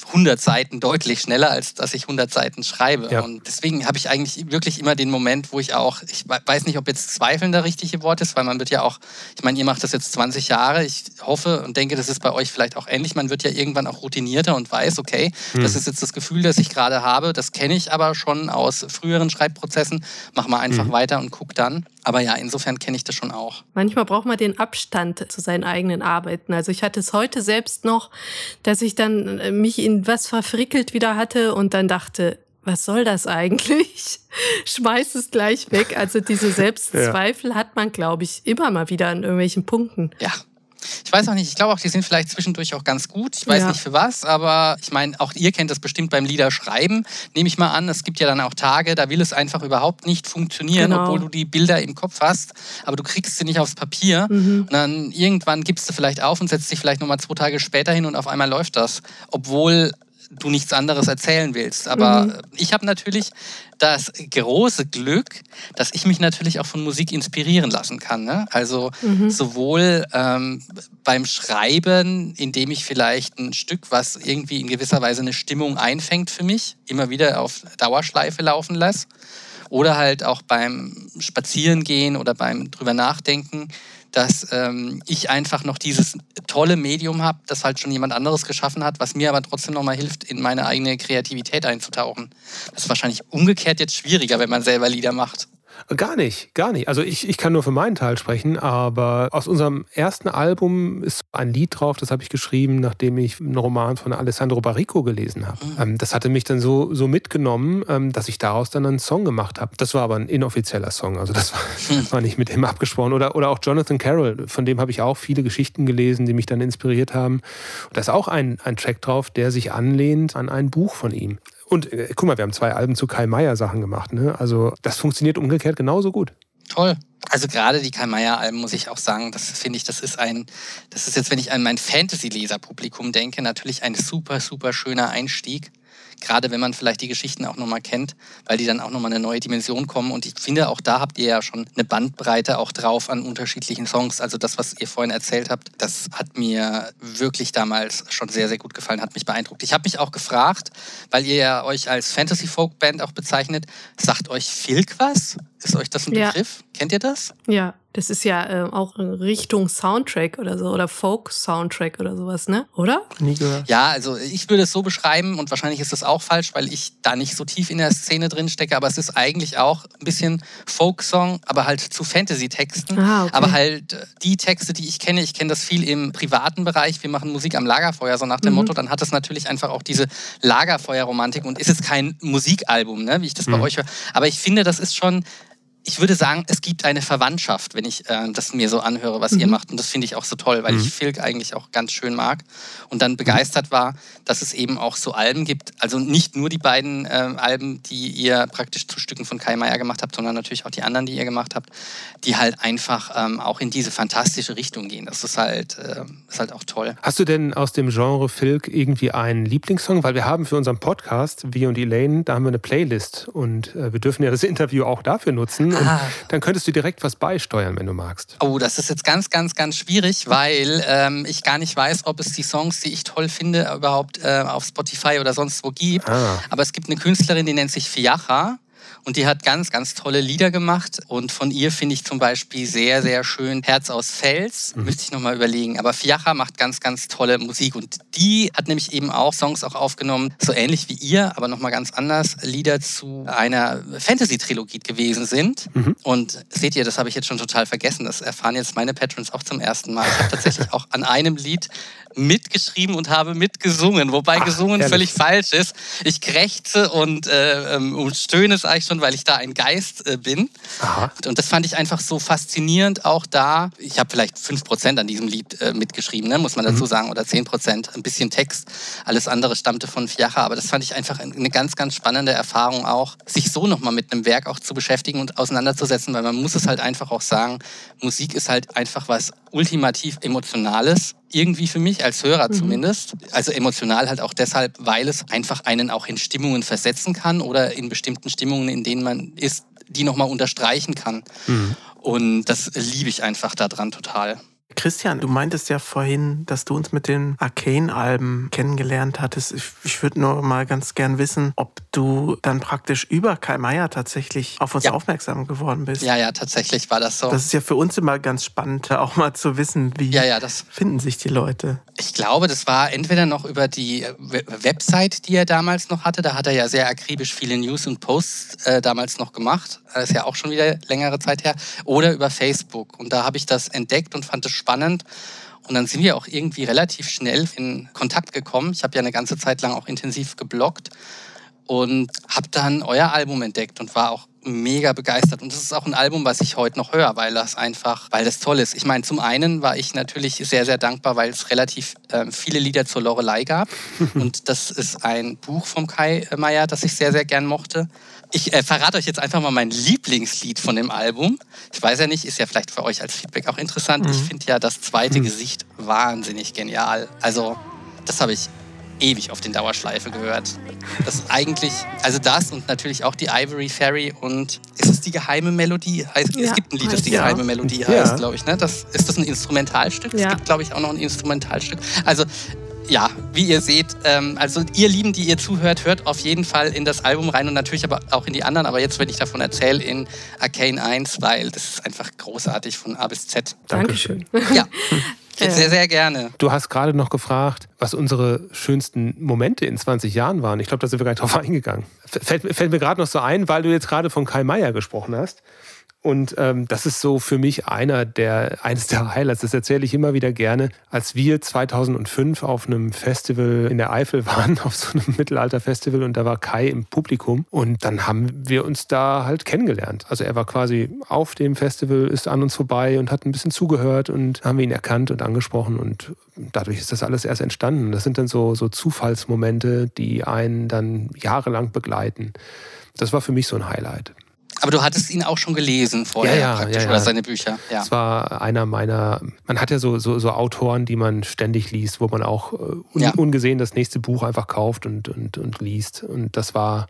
100 Seiten deutlich schneller, als dass ich 100 Seiten schreibe. Ja. Und deswegen habe ich eigentlich wirklich immer den Moment, wo ich auch, ich weiß nicht, ob jetzt Zweifeln der richtige Wort ist, weil man wird ja auch, ich meine, ihr macht das jetzt 20 Jahre. Ich hoffe und denke, das ist bei euch vielleicht auch ähnlich. Man wird ja irgendwann auch routinierter und weiß, okay, hm. das ist jetzt das Gefühl, das ich gerade habe. Das kenne ich aber schon aus früheren Schreibprozessen. Mach mal einfach hm. weiter und guck dann. Aber ja, insofern kenne ich das schon auch. Manchmal braucht man den Abstand zu seinen eigenen Arbeiten. Also ich hatte es heute selbst noch, dass ich dann äh, mich in was verfrickelt wieder hatte und dann dachte, was soll das eigentlich? Schmeiß es gleich weg. Also diese Selbstzweifel ja. hat man, glaube ich, immer mal wieder an irgendwelchen Punkten. Ja, ich weiß auch nicht, ich glaube auch, die sind vielleicht zwischendurch auch ganz gut. Ich weiß ja. nicht für was, aber ich meine, auch ihr kennt das bestimmt beim Liederschreiben, nehme ich mal an. Es gibt ja dann auch Tage, da will es einfach überhaupt nicht funktionieren, genau. obwohl du die Bilder im Kopf hast, aber du kriegst sie nicht aufs Papier. Mhm. Und dann irgendwann gibst du vielleicht auf und setzt dich vielleicht nochmal zwei Tage später hin und auf einmal läuft das. Obwohl du nichts anderes erzählen willst. Aber mhm. ich habe natürlich das große Glück, dass ich mich natürlich auch von Musik inspirieren lassen kann. Ne? Also mhm. sowohl ähm, beim Schreiben, indem ich vielleicht ein Stück, was irgendwie in gewisser Weise eine Stimmung einfängt für mich, immer wieder auf Dauerschleife laufen lasse. Oder halt auch beim Spazierengehen oder beim drüber nachdenken dass ähm, ich einfach noch dieses tolle Medium habe, das halt schon jemand anderes geschaffen hat, was mir aber trotzdem nochmal hilft, in meine eigene Kreativität einzutauchen. Das ist wahrscheinlich umgekehrt jetzt schwieriger, wenn man selber Lieder macht. Gar nicht, gar nicht. Also ich, ich kann nur für meinen Teil sprechen, aber aus unserem ersten Album ist ein Lied drauf, das habe ich geschrieben, nachdem ich einen Roman von Alessandro Barrico gelesen habe. Mhm. Ähm, das hatte mich dann so, so mitgenommen, ähm, dass ich daraus dann einen Song gemacht habe. Das war aber ein inoffizieller Song, also das war, mhm. war nicht mit dem abgesprochen. Oder, oder auch Jonathan Carroll, von dem habe ich auch viele Geschichten gelesen, die mich dann inspiriert haben. da ist auch ein, ein Track drauf, der sich anlehnt an ein Buch von ihm. Und äh, guck mal, wir haben zwei Alben zu Kai Meier Sachen gemacht. Ne? Also das funktioniert umgekehrt genauso gut. Toll. Also gerade die Kai Meier Alben muss ich auch sagen, das finde ich, das ist ein, das ist jetzt, wenn ich an mein Fantasy-Leser-Publikum denke, natürlich ein super, super schöner Einstieg gerade wenn man vielleicht die Geschichten auch nochmal kennt, weil die dann auch nochmal eine neue Dimension kommen. Und ich finde, auch da habt ihr ja schon eine Bandbreite auch drauf an unterschiedlichen Songs. Also das, was ihr vorhin erzählt habt, das hat mir wirklich damals schon sehr, sehr gut gefallen, hat mich beeindruckt. Ich habe mich auch gefragt, weil ihr ja euch als Fantasy-Folk-Band auch bezeichnet, sagt euch Filk was? Ist euch das ein ja. Begriff? Kennt ihr das? Ja, das ist ja äh, auch in Richtung Soundtrack oder so oder Folk-Soundtrack oder sowas, ne? Oder? Nie gehört. Ja, also ich würde es so beschreiben und wahrscheinlich ist das auch falsch, weil ich da nicht so tief in der Szene drin stecke, aber es ist eigentlich auch ein bisschen Folk-Song, aber halt zu Fantasy-Texten. Ah, okay. Aber halt äh, die Texte, die ich kenne, ich kenne das viel im privaten Bereich. Wir machen Musik am Lagerfeuer, so nach dem mhm. Motto, dann hat es natürlich einfach auch diese Lagerfeuer-Romantik und ist es kein Musikalbum, ne, wie ich das mhm. bei euch höre. Aber ich finde, das ist schon ich würde sagen, es gibt eine Verwandtschaft, wenn ich äh, das mir so anhöre, was mhm. ihr macht. Und das finde ich auch so toll, weil mhm. ich Filk eigentlich auch ganz schön mag und dann begeistert war, dass es eben auch so Alben gibt. Also nicht nur die beiden äh, Alben, die ihr praktisch zu Stücken von Kai Meier gemacht habt, sondern natürlich auch die anderen, die ihr gemacht habt, die halt einfach ähm, auch in diese fantastische Richtung gehen. Das ist halt, äh, ist halt auch toll. Hast du denn aus dem Genre Filk irgendwie einen Lieblingssong? Weil wir haben für unseren Podcast, wir und Elaine, da haben wir eine Playlist und äh, wir dürfen ja das Interview auch dafür nutzen und ah. dann könntest du direkt was beisteuern, wenn du magst. Oh, das ist jetzt ganz, ganz, ganz schwierig, weil ähm, ich gar nicht weiß, ob es die Songs, die ich toll finde, überhaupt äh, auf Spotify oder sonst wo gibt. Ah. Aber es gibt eine Künstlerin, die nennt sich Fiacha. Und die hat ganz, ganz tolle Lieder gemacht. Und von ihr finde ich zum Beispiel sehr, sehr schön Herz aus Fels. Mhm. Müsste ich nochmal überlegen. Aber Fiacha macht ganz, ganz tolle Musik. Und die hat nämlich eben auch Songs auch aufgenommen, so ähnlich wie ihr, aber nochmal ganz anders. Lieder zu einer Fantasy-Trilogie gewesen sind. Mhm. Und seht ihr, das habe ich jetzt schon total vergessen. Das erfahren jetzt meine Patrons auch zum ersten Mal. Ich habe tatsächlich auch an einem Lied mitgeschrieben und habe mitgesungen, wobei Ach, gesungen ehrlich? völlig falsch ist. Ich krächze und, äh, ähm, und stöhne, sage ich schon, weil ich da ein Geist äh, bin. Aha. Und das fand ich einfach so faszinierend auch da. Ich habe vielleicht 5% an diesem Lied äh, mitgeschrieben, ne, muss man dazu mhm. sagen, oder 10%, ein bisschen Text. Alles andere stammte von Fiacha, aber das fand ich einfach eine ganz, ganz spannende Erfahrung auch, sich so nochmal mit einem Werk auch zu beschäftigen und auseinanderzusetzen, weil man muss es halt einfach auch sagen, Musik ist halt einfach was ultimativ Emotionales irgendwie für mich, als Hörer mhm. zumindest. Also emotional halt auch deshalb, weil es einfach einen auch in Stimmungen versetzen kann oder in bestimmten Stimmungen, in denen man ist, die nochmal unterstreichen kann. Mhm. Und das liebe ich einfach daran total. Christian, du meintest ja vorhin, dass du uns mit den Arcane-Alben kennengelernt hattest. Ich, ich würde nur mal ganz gern wissen, ob du dann praktisch über Kai Meier tatsächlich auf uns ja. aufmerksam geworden bist. Ja, ja, tatsächlich war das so. Das ist ja für uns immer ganz spannend, auch mal zu wissen, wie ja, ja, finden sich die Leute. Ich glaube, das war entweder noch über die Website, die er damals noch hatte. Da hat er ja sehr akribisch viele News und Posts äh, damals noch gemacht. Das ist ja auch schon wieder längere Zeit her. Oder über Facebook. Und da habe ich das entdeckt und fand es spannend. Und dann sind wir auch irgendwie relativ schnell in Kontakt gekommen. Ich habe ja eine ganze Zeit lang auch intensiv gebloggt und habe dann euer Album entdeckt und war auch mega begeistert. Und das ist auch ein Album, was ich heute noch höre, weil das einfach, weil das toll ist. Ich meine, zum einen war ich natürlich sehr, sehr dankbar, weil es relativ äh, viele Lieder zur Lorelei gab. und das ist ein Buch vom Kai Meier, das ich sehr, sehr gern mochte. Ich äh, verrate euch jetzt einfach mal mein Lieblingslied von dem Album. Ich weiß ja nicht, ist ja vielleicht für euch als Feedback auch interessant. Mhm. Ich finde ja das zweite mhm. Gesicht wahnsinnig genial. Also, das habe ich ewig auf den Dauerschleife gehört. Das ist eigentlich, also das und natürlich auch die Ivory Fairy und ist es die geheime Melodie? Heißt, ja, es gibt ein Lied, das die ja. geheime Melodie heißt, glaube ich. Ne? Das, ist das ein Instrumentalstück? Ja. Es gibt, glaube ich, auch noch ein Instrumentalstück. Also ja, wie ihr seht, ähm, also ihr Lieben, die ihr zuhört, hört auf jeden Fall in das Album rein und natürlich aber auch in die anderen. Aber jetzt, wenn ich davon erzähle, in Arcane 1, weil das ist einfach großartig von A bis Z. Dankeschön. Ja. Sehr, sehr gerne. Du hast gerade noch gefragt, was unsere schönsten Momente in 20 Jahren waren. Ich glaube, da sind wir gar nicht drauf eingegangen. Fällt, fällt mir gerade noch so ein, weil du jetzt gerade von Kai Meier gesprochen hast. Und ähm, das ist so für mich einer der, eines der Highlights. Das erzähle ich immer wieder gerne. Als wir 2005 auf einem Festival in der Eifel waren, auf so einem Mittelalterfestival, und da war Kai im Publikum. Und dann haben wir uns da halt kennengelernt. Also er war quasi auf dem Festival, ist an uns vorbei und hat ein bisschen zugehört und haben ihn erkannt und angesprochen. Und dadurch ist das alles erst entstanden. Das sind dann so, so Zufallsmomente, die einen dann jahrelang begleiten. Das war für mich so ein Highlight. Aber du hattest ihn auch schon gelesen vorher ja, ja, praktisch, ja, oder seine Bücher. Ja. Das war einer meiner, man hat ja so, so, so Autoren, die man ständig liest, wo man auch äh, un, ungesehen das nächste Buch einfach kauft und, und, und liest. Und das war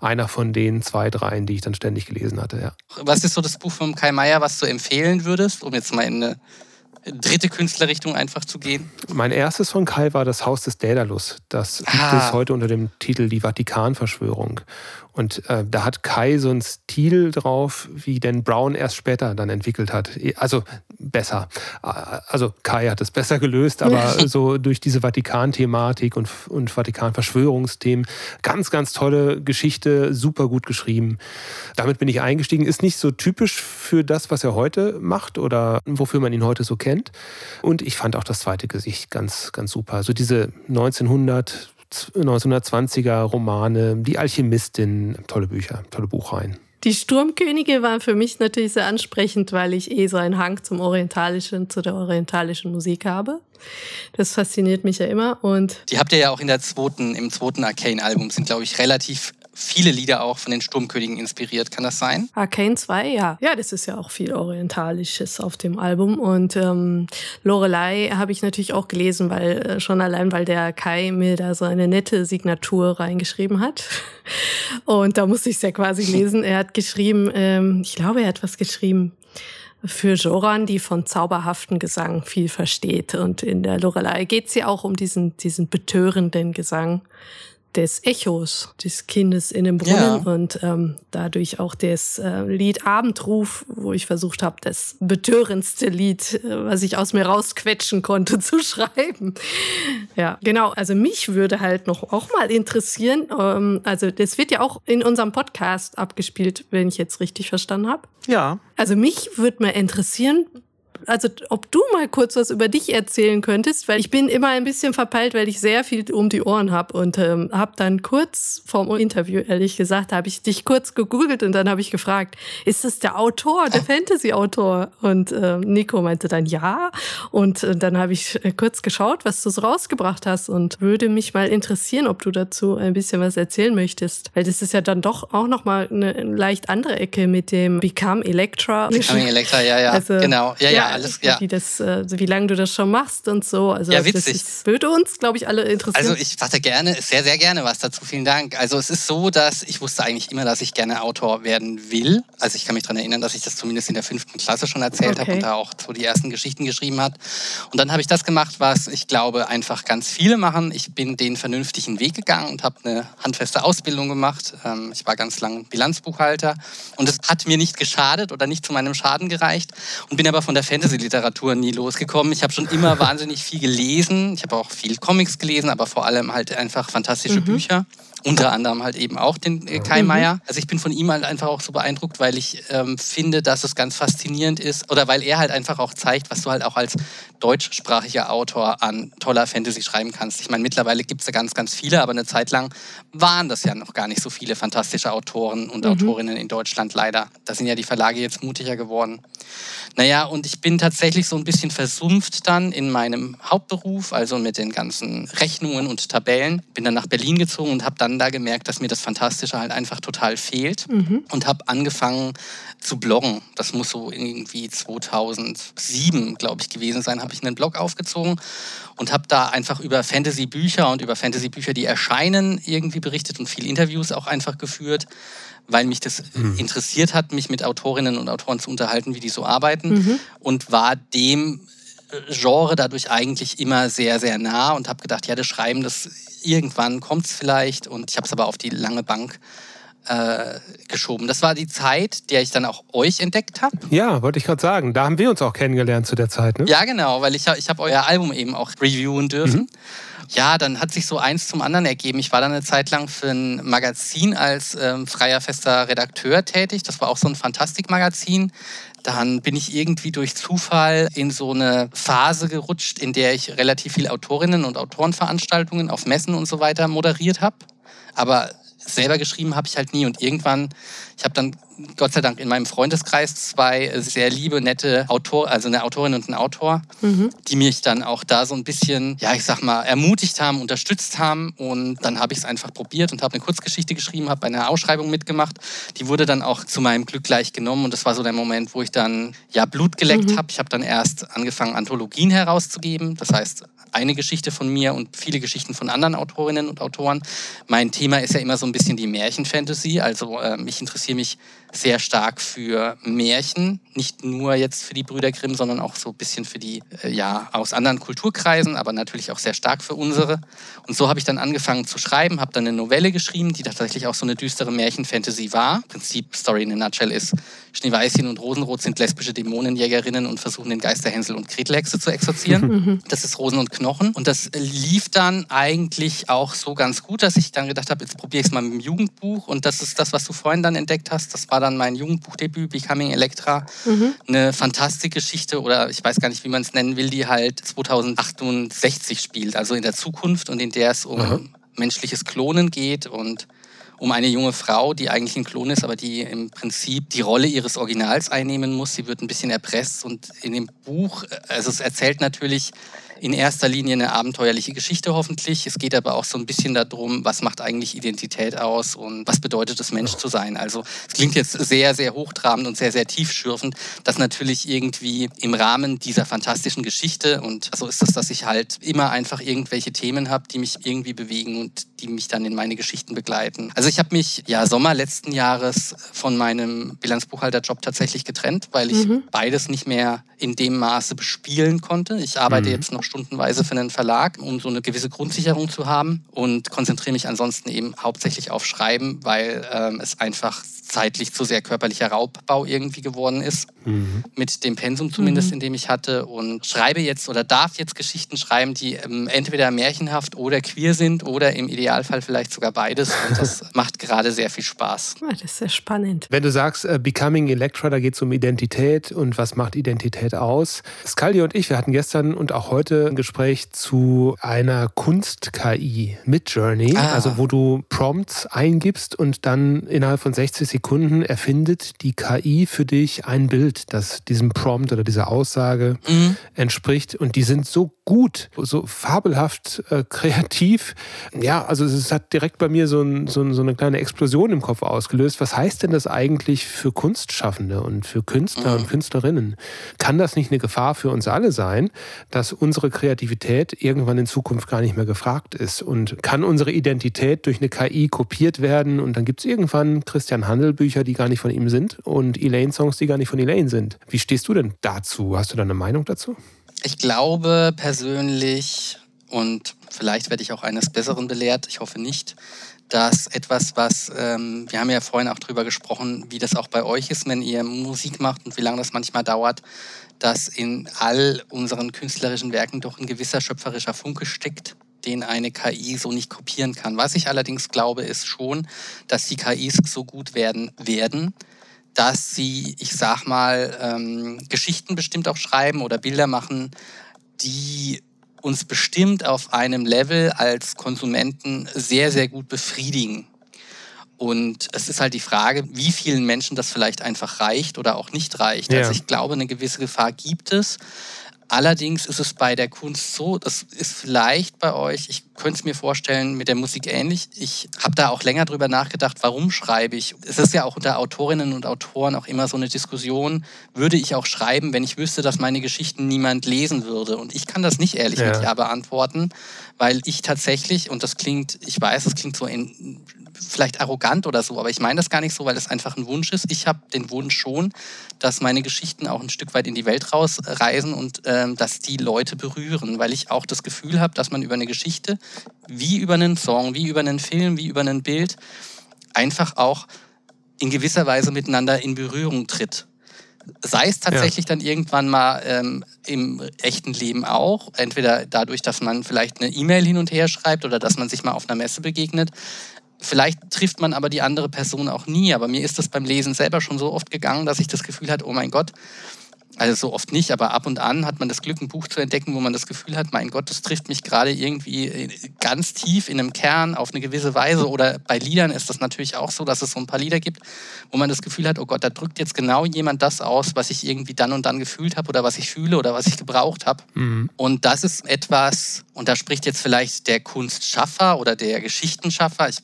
einer von den zwei, dreien, die ich dann ständig gelesen hatte. Was ist so das Buch von Kai Meier, was du empfehlen würdest, um jetzt mal in eine dritte Künstlerrichtung einfach zu gehen? Mein erstes von Kai war das Haus des Daedalus. Das ah. gibt es heute unter dem Titel Die Vatikanverschwörung. Und äh, da hat Kai so einen Stil drauf, wie den Brown erst später dann entwickelt hat. Also besser. Also Kai hat es besser gelöst, aber so durch diese Vatikan-Thematik und, und Vatikan-Verschwörungsthemen. Ganz, ganz tolle Geschichte, super gut geschrieben. Damit bin ich eingestiegen. Ist nicht so typisch für das, was er heute macht oder wofür man ihn heute so kennt. Und ich fand auch das zweite Gesicht ganz, ganz super. So diese 1900 1920er Romane, Die Alchemistin, tolle Bücher, tolle Buchreihen. Die Sturmkönige waren für mich natürlich sehr ansprechend, weil ich eh so einen Hang zum Orientalischen, zu der orientalischen Musik habe. Das fasziniert mich ja immer. Und die habt ihr ja auch in der zweiten, im zweiten Arcane-Album, sind, glaube ich, relativ viele Lieder auch von den Sturmkönigen inspiriert. Kann das sein? Arcane 2, ja. Ja, das ist ja auch viel Orientalisches auf dem Album. Und ähm, Lorelei habe ich natürlich auch gelesen, weil äh, schon allein, weil der Kai mir da so eine nette Signatur reingeschrieben hat. Und da musste ich es ja quasi lesen. Er hat geschrieben, ähm, ich glaube, er hat was geschrieben für Joran, die von zauberhaften Gesang viel versteht. Und in der Lorelei geht es ja auch um diesen, diesen betörenden Gesang des Echos des Kindes in dem Brunnen ja. und ähm, dadurch auch das äh, Lied Abendruf, wo ich versucht habe, das betörendste Lied, äh, was ich aus mir rausquetschen konnte, zu schreiben. Ja, genau. Also mich würde halt noch auch mal interessieren, ähm, also das wird ja auch in unserem Podcast abgespielt, wenn ich jetzt richtig verstanden habe. Ja. Also mich würde mal interessieren, also ob du mal kurz was über dich erzählen könntest, weil ich bin immer ein bisschen verpeilt, weil ich sehr viel um die Ohren habe und ähm, habe dann kurz vorm Interview, ehrlich gesagt, habe ich dich kurz gegoogelt und dann habe ich gefragt, ist das der Autor, der Fantasy-Autor? Und äh, Nico meinte dann ja. Und äh, dann habe ich äh, kurz geschaut, was du so rausgebracht hast und würde mich mal interessieren, ob du dazu ein bisschen was erzählen möchtest, weil das ist ja dann doch auch noch mal eine leicht andere Ecke mit dem Become Electra. Becoming Electra, ja, ja, also, genau, ja, ja, alles, ja. Wie das, äh, wie lange du das schon machst und so. Also ja, witzig. Das würde uns, glaube ich, alle interessieren. Also ich sagte gerne, sehr, sehr gerne was dazu. Vielen Dank. Also es ist so, dass ich wusste eigentlich immer, dass ich gerne Autor werden will. Also ich kann mich daran erinnern, dass ich das zumindest in der fünften Klasse schon erzählt okay. habe und da auch so die ersten Geschichten geschrieben hat. Und dann habe ich das gemacht, was ich glaube einfach ganz viele machen. Ich bin den vernünftigen Weg gegangen und habe eine handfeste Ausbildung gemacht. Ähm, ich war ganz lang Bilanzbuchhalter und es hat mir nicht geschadet oder nicht zu meinem Schaden gereicht und bin aber von der Fantasy-Literatur nie losgekommen. Ich habe schon immer wahnsinnig viel gelesen. Ich habe auch viel Comics gelesen, aber vor allem halt einfach fantastische mhm. Bücher. Unter anderem halt eben auch den äh, Kai mhm. Meier. Also ich bin von ihm halt einfach auch so beeindruckt, weil ich ähm, finde, dass es ganz faszinierend ist oder weil er halt einfach auch zeigt, was du halt auch als deutschsprachiger Autor an toller Fantasy schreiben kannst. Ich meine, mittlerweile gibt es ja ganz, ganz viele, aber eine Zeit lang waren das ja noch gar nicht so viele fantastische Autoren und mhm. Autorinnen in Deutschland leider. Da sind ja die Verlage jetzt mutiger geworden. Naja, und ich bin tatsächlich so ein bisschen versumpft dann in meinem Hauptberuf, also mit den ganzen Rechnungen und Tabellen. Bin dann nach Berlin gezogen und habe dann da gemerkt, dass mir das Fantastische halt einfach total fehlt mhm. und habe angefangen zu bloggen. Das muss so irgendwie 2007, glaube ich, gewesen sein, habe ich einen Blog aufgezogen und habe da einfach über Fantasy-Bücher und über Fantasy-Bücher, die erscheinen, irgendwie berichtet und viele Interviews auch einfach geführt weil mich das mhm. interessiert hat, mich mit Autorinnen und Autoren zu unterhalten, wie die so arbeiten mhm. und war dem Genre dadurch eigentlich immer sehr, sehr nah und habe gedacht, ja, das Schreiben, das irgendwann kommt es vielleicht und ich habe es aber auf die lange Bank äh, geschoben. Das war die Zeit, der ich dann auch euch entdeckt habe. Ja, wollte ich gerade sagen. Da haben wir uns auch kennengelernt zu der Zeit. Ne? Ja, genau, weil ich, ich habe euer Album eben auch reviewen dürfen. Mhm ja, dann hat sich so eins zum anderen ergeben. Ich war dann eine Zeit lang für ein Magazin als ähm, freier fester Redakteur tätig. Das war auch so ein Fantastikmagazin. Dann bin ich irgendwie durch Zufall in so eine Phase gerutscht, in der ich relativ viele Autorinnen und Autorenveranstaltungen auf Messen und so weiter moderiert habe. Aber selber geschrieben habe ich halt nie. Und irgendwann, ich habe dann Gott sei Dank in meinem Freundeskreis zwei sehr liebe, nette Autor, also eine Autorin und ein Autor, mhm. die mich dann auch da so ein bisschen, ja, ich sag mal, ermutigt haben, unterstützt haben. Und dann habe ich es einfach probiert und habe eine Kurzgeschichte geschrieben, habe bei einer Ausschreibung mitgemacht. Die wurde dann auch zu meinem Glück gleich genommen. Und das war so der Moment, wo ich dann ja Blut geleckt mhm. habe. Ich habe dann erst angefangen, Anthologien herauszugeben. Das heißt, eine Geschichte von mir und viele Geschichten von anderen Autorinnen und Autoren. Mein Thema ist ja immer so ein bisschen die Märchenfantasy. Also äh, ich interessiere mich sehr stark für Märchen, nicht nur jetzt für die Brüder Grimm, sondern auch so ein bisschen für die, äh, ja, aus anderen Kulturkreisen, aber natürlich auch sehr stark für unsere. Und so habe ich dann angefangen zu schreiben, habe dann eine Novelle geschrieben, die tatsächlich auch so eine düstere Märchenfantasy war. Im Prinzip, Story in a Nutshell ist, Schneeweißchen und Rosenrot sind lesbische Dämonenjägerinnen und versuchen den Geister Hänsel und Gretelhexe zu exorzieren. Mhm. Das ist Rosen und Knochen. Und das lief dann eigentlich auch so ganz gut, dass ich dann gedacht habe, jetzt probiere ich es mal mit dem Jugendbuch. Und das ist das, was du vorhin dann entdeckt hast. Das war dann mein Jugendbuchdebüt, Becoming Electra. Mhm. Eine fantastische Geschichte oder ich weiß gar nicht, wie man es nennen will, die halt 2068 spielt, also in der Zukunft und in der es um mhm. menschliches Klonen geht und um eine junge Frau, die eigentlich ein Klon ist, aber die im Prinzip die Rolle ihres Originals einnehmen muss. Sie wird ein bisschen erpresst und in dem Buch, also es erzählt natürlich in erster Linie eine abenteuerliche Geschichte hoffentlich. Es geht aber auch so ein bisschen darum, was macht eigentlich Identität aus und was bedeutet es, Mensch zu sein. Also es klingt jetzt sehr, sehr hochtrabend und sehr, sehr tiefschürfend, das natürlich irgendwie im Rahmen dieser fantastischen Geschichte und so ist es, dass ich halt immer einfach irgendwelche Themen habe, die mich irgendwie bewegen und die mich dann in meine Geschichten begleiten. Also ich habe mich ja Sommer letzten Jahres von meinem Bilanzbuchhalterjob tatsächlich getrennt, weil ich mhm. beides nicht mehr in dem Maße bespielen konnte. Ich arbeite mhm. jetzt noch stundenweise für einen Verlag, um so eine gewisse Grundsicherung zu haben und konzentriere mich ansonsten eben hauptsächlich auf Schreiben, weil ähm, es einfach zeitlich zu sehr körperlicher Raubbau irgendwie geworden ist. Mhm. Mit dem Pensum zumindest, mhm. in dem ich hatte. Und schreibe jetzt oder darf jetzt Geschichten schreiben, die ähm, entweder märchenhaft oder queer sind oder im Idealfall vielleicht sogar beides. Und das macht gerade sehr viel Spaß. Ja, das ist sehr spannend. Wenn du sagst, uh, Becoming Electra, da geht es um Identität und was macht Identität aus. Skaldi und ich, wir hatten gestern und auch heute ein Gespräch zu einer Kunst-KI mit Journey, ah. also wo du Prompts eingibst und dann innerhalb von 60 Sekunden erfindet die KI für dich ein Bild, das diesem Prompt oder dieser Aussage mhm. entspricht. Und die sind so gut, so fabelhaft äh, kreativ. Ja, also es hat direkt bei mir so, ein, so, so, eine kleine Explosion im Kopf ausgelöst. Was heißt denn das eigentlich für Kunstschaffende und für Künstler mhm. und Künstlerinnen? Kann das nicht eine Gefahr für uns alle sein, dass unsere Kreativität irgendwann in Zukunft gar nicht mehr gefragt ist? Und kann unsere Identität durch eine KI kopiert werden und dann gibt es irgendwann Christian Handel Bücher, die gar nicht von ihm sind und Elaine Songs, die gar nicht von Elaine sind. Wie stehst du denn dazu? Hast du da eine Meinung dazu? Ich glaube persönlich, und vielleicht werde ich auch eines Besseren belehrt, ich hoffe nicht, dass etwas, was, ähm, wir haben ja vorhin auch drüber gesprochen, wie das auch bei euch ist, wenn ihr Musik macht und wie lange das manchmal dauert, dass in all unseren künstlerischen Werken doch ein gewisser schöpferischer Funke steckt, den eine KI so nicht kopieren kann. Was ich allerdings glaube, ist schon, dass die KIs so gut werden werden, dass sie, ich sag mal, ähm, Geschichten bestimmt auch schreiben oder Bilder machen, die uns bestimmt auf einem Level als Konsumenten sehr, sehr gut befriedigen. Und es ist halt die Frage, wie vielen Menschen das vielleicht einfach reicht oder auch nicht reicht. Ja. Also ich glaube, eine gewisse Gefahr gibt es. Allerdings ist es bei der Kunst so, das ist vielleicht bei euch, ich könnte es mir vorstellen, mit der Musik ähnlich. Ich habe da auch länger drüber nachgedacht, warum schreibe ich. Es ist ja auch unter Autorinnen und Autoren auch immer so eine Diskussion, würde ich auch schreiben, wenn ich wüsste, dass meine Geschichten niemand lesen würde. Und ich kann das nicht ehrlich ja. mit Ja beantworten, weil ich tatsächlich, und das klingt, ich weiß, es klingt so in, vielleicht arrogant oder so, aber ich meine das gar nicht so, weil es einfach ein Wunsch ist. Ich habe den Wunsch schon, dass meine Geschichten auch ein Stück weit in die Welt rausreisen und ähm, dass die Leute berühren, weil ich auch das Gefühl habe, dass man über eine Geschichte, wie über einen Song, wie über einen Film, wie über ein Bild, einfach auch in gewisser Weise miteinander in Berührung tritt. Sei es tatsächlich ja. dann irgendwann mal ähm, im echten Leben auch, entweder dadurch, dass man vielleicht eine E-Mail hin und her schreibt oder dass man sich mal auf einer Messe begegnet. Vielleicht trifft man aber die andere Person auch nie. Aber mir ist das beim Lesen selber schon so oft gegangen, dass ich das Gefühl hatte, oh mein Gott, also so oft nicht, aber ab und an hat man das Glück, ein Buch zu entdecken, wo man das Gefühl hat, mein Gott, das trifft mich gerade irgendwie äh, ganz tief in einem Kern auf eine gewisse Weise. Oder bei Liedern ist das natürlich auch so, dass es so ein paar Lieder gibt, wo man das Gefühl hat, oh Gott, da drückt jetzt genau jemand das aus, was ich irgendwie dann und dann gefühlt habe oder was ich fühle oder was ich gebraucht habe. Mhm. Und das ist etwas, und da spricht jetzt vielleicht der Kunstschaffer oder der Geschichtenschaffer. Ich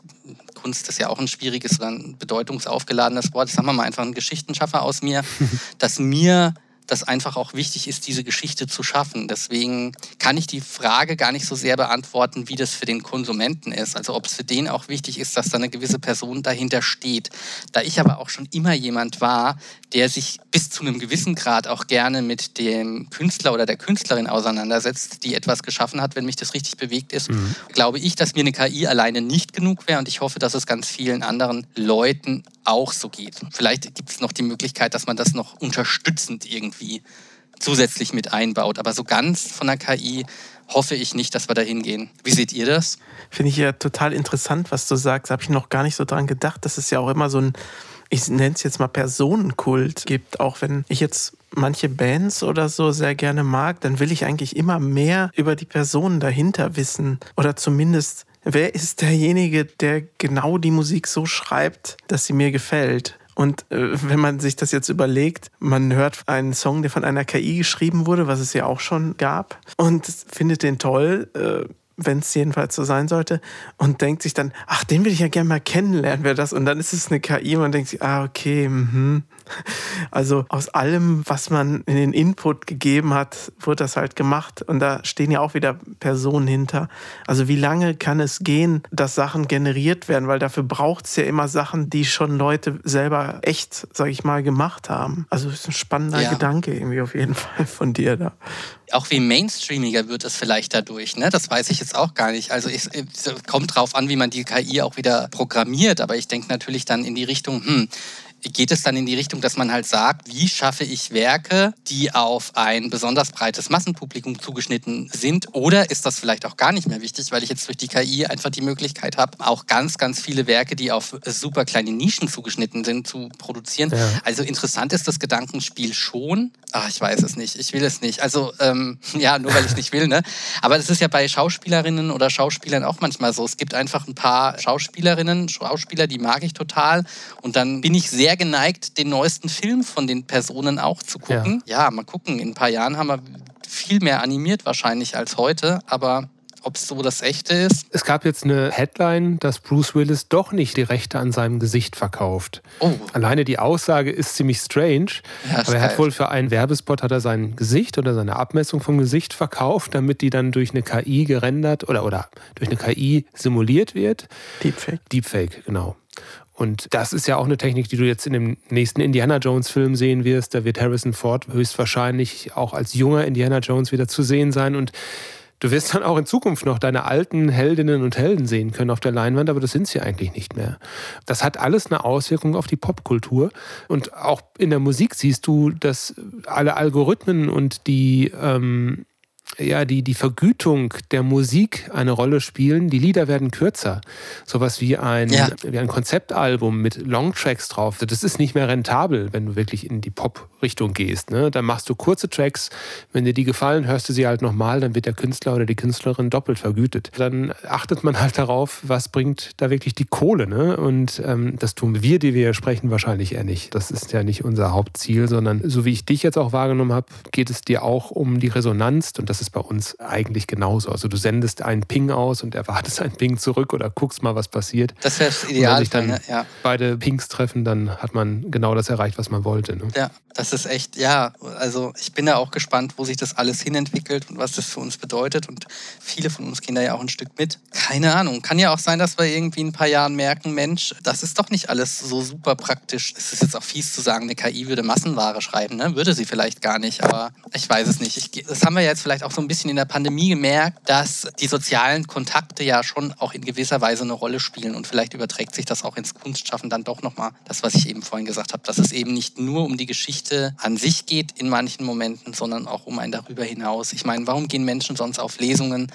Kunst ist ja auch ein schwieriges oder ein bedeutungsaufgeladenes Wort. Sagen wir mal einfach ein Geschichtenschaffer aus mir, dass mir das einfach auch wichtig ist, diese Geschichte zu schaffen. Deswegen kann ich die Frage gar nicht so sehr beantworten, wie das für den Konsumenten ist. Also ob es für den auch wichtig ist, dass da eine gewisse Person dahinter steht. Da ich aber auch schon immer jemand war, der sich bis zu einem gewissen Grad auch gerne mit dem Künstler oder der Künstlerin auseinandersetzt, die etwas geschaffen hat, wenn mich das richtig bewegt ist, mhm. glaube ich, dass mir eine KI alleine nicht genug wäre und ich hoffe, dass es ganz vielen anderen Leuten auch so geht. Vielleicht gibt es noch die Möglichkeit, dass man das noch unterstützend irgendwie zusätzlich mit einbaut. Aber so ganz von der KI hoffe ich nicht, dass wir da hingehen. Wie seht ihr das? Finde ich ja total interessant, was du sagst. Habe ich noch gar nicht so dran gedacht. Das ist ja auch immer so ein, ich nenne es jetzt mal Personenkult gibt. Auch wenn ich jetzt manche Bands oder so sehr gerne mag, dann will ich eigentlich immer mehr über die Personen dahinter wissen. Oder zumindest wer ist derjenige, der genau die Musik so schreibt, dass sie mir gefällt? Und äh, wenn man sich das jetzt überlegt, man hört einen Song, der von einer KI geschrieben wurde, was es ja auch schon gab, und findet den toll, äh, wenn es jedenfalls so sein sollte, und denkt sich dann, ach, den will ich ja gerne mal kennenlernen, wer das? Und dann ist es eine KI und man denkt sich, ah, okay, mhm. Also aus allem, was man in den Input gegeben hat, wird das halt gemacht. Und da stehen ja auch wieder Personen hinter. Also wie lange kann es gehen, dass Sachen generiert werden? Weil dafür braucht es ja immer Sachen, die schon Leute selber echt, sag ich mal, gemacht haben. Also das ist ein spannender ja. Gedanke irgendwie auf jeden Fall von dir da. Auch wie mainstreamiger wird es vielleicht dadurch, ne? Das weiß ich jetzt auch gar nicht. Also es kommt drauf an, wie man die KI auch wieder programmiert. Aber ich denke natürlich dann in die Richtung, hm, geht es dann in die Richtung, dass man halt sagt, wie schaffe ich Werke, die auf ein besonders breites Massenpublikum zugeschnitten sind? Oder ist das vielleicht auch gar nicht mehr wichtig, weil ich jetzt durch die KI einfach die Möglichkeit habe, auch ganz, ganz viele Werke, die auf super kleine Nischen zugeschnitten sind, zu produzieren? Ja. Also interessant ist das Gedankenspiel schon. Ach, ich weiß es nicht. Ich will es nicht. Also, ähm, ja, nur weil ich es nicht will, ne? Aber es ist ja bei Schauspielerinnen oder Schauspielern auch manchmal so. Es gibt einfach ein paar Schauspielerinnen, Schauspieler, die mag ich total. Und dann bin ich sehr geneigt, den neuesten Film von den Personen auch zu gucken. Ja, ja mal gucken. In ein paar Jahren haben wir viel mehr animiert wahrscheinlich als heute. Aber ob es so das Echte ist. Es gab jetzt eine Headline, dass Bruce Willis doch nicht die Rechte an seinem Gesicht verkauft. Oh. Alleine die Aussage ist ziemlich strange. Ja, aber er hat wohl für einen Werbespot hat er sein Gesicht oder seine Abmessung vom Gesicht verkauft, damit die dann durch eine KI gerendert oder, oder durch eine KI simuliert wird. Deepfake. Deepfake, genau. Und das ist ja auch eine Technik, die du jetzt in dem nächsten Indiana Jones-Film sehen wirst. Da wird Harrison Ford höchstwahrscheinlich auch als junger Indiana Jones wieder zu sehen sein. Und Du wirst dann auch in Zukunft noch deine alten Heldinnen und Helden sehen können auf der Leinwand, aber das sind sie eigentlich nicht mehr. Das hat alles eine Auswirkung auf die Popkultur. Und auch in der Musik siehst du, dass alle Algorithmen und die ähm, ja, die, die Vergütung der Musik eine Rolle spielen. Die Lieder werden kürzer. Sowas wie ein, ja. wie ein Konzeptalbum mit Longtracks drauf. Das ist nicht mehr rentabel, wenn du wirklich in die Pop-Richtung gehst. Ne? Dann machst du kurze Tracks. Wenn dir die gefallen, hörst du sie halt nochmal, dann wird der Künstler oder die Künstlerin doppelt vergütet. Dann achtet man halt darauf, was bringt da wirklich die Kohle. Ne? Und ähm, das tun wir, die wir hier sprechen, wahrscheinlich eher nicht. Das ist ja nicht unser Hauptziel, sondern so wie ich dich jetzt auch wahrgenommen habe, geht es dir auch um die Resonanz und das ist bei uns eigentlich genauso. Also du sendest einen Ping aus und erwartest einen Ping zurück oder guckst mal, was passiert. Das wäre das Ideal. wenn sich dann ja. beide Pings treffen, dann hat man genau das erreicht, was man wollte. Ne? Ja, das ist echt, ja, also ich bin da auch gespannt, wo sich das alles hinentwickelt und was das für uns bedeutet. Und viele von uns gehen da ja auch ein Stück mit. Keine Ahnung. Kann ja auch sein, dass wir irgendwie in ein paar Jahren merken, Mensch, das ist doch nicht alles so super praktisch. Es ist jetzt auch fies zu sagen, eine KI würde Massenware schreiben, ne? Würde sie vielleicht gar nicht, aber ich weiß es nicht. Ich, das haben wir jetzt vielleicht auch so ein bisschen in der Pandemie gemerkt, dass die sozialen Kontakte ja schon auch in gewisser Weise eine Rolle spielen und vielleicht überträgt sich das auch ins Kunstschaffen dann doch nochmal. Das, was ich eben vorhin gesagt habe, dass es eben nicht nur um die Geschichte Geschichte an sich geht in manchen Momenten, sondern auch um ein darüber hinaus. Ich meine, warum gehen Menschen sonst auf Lesungen?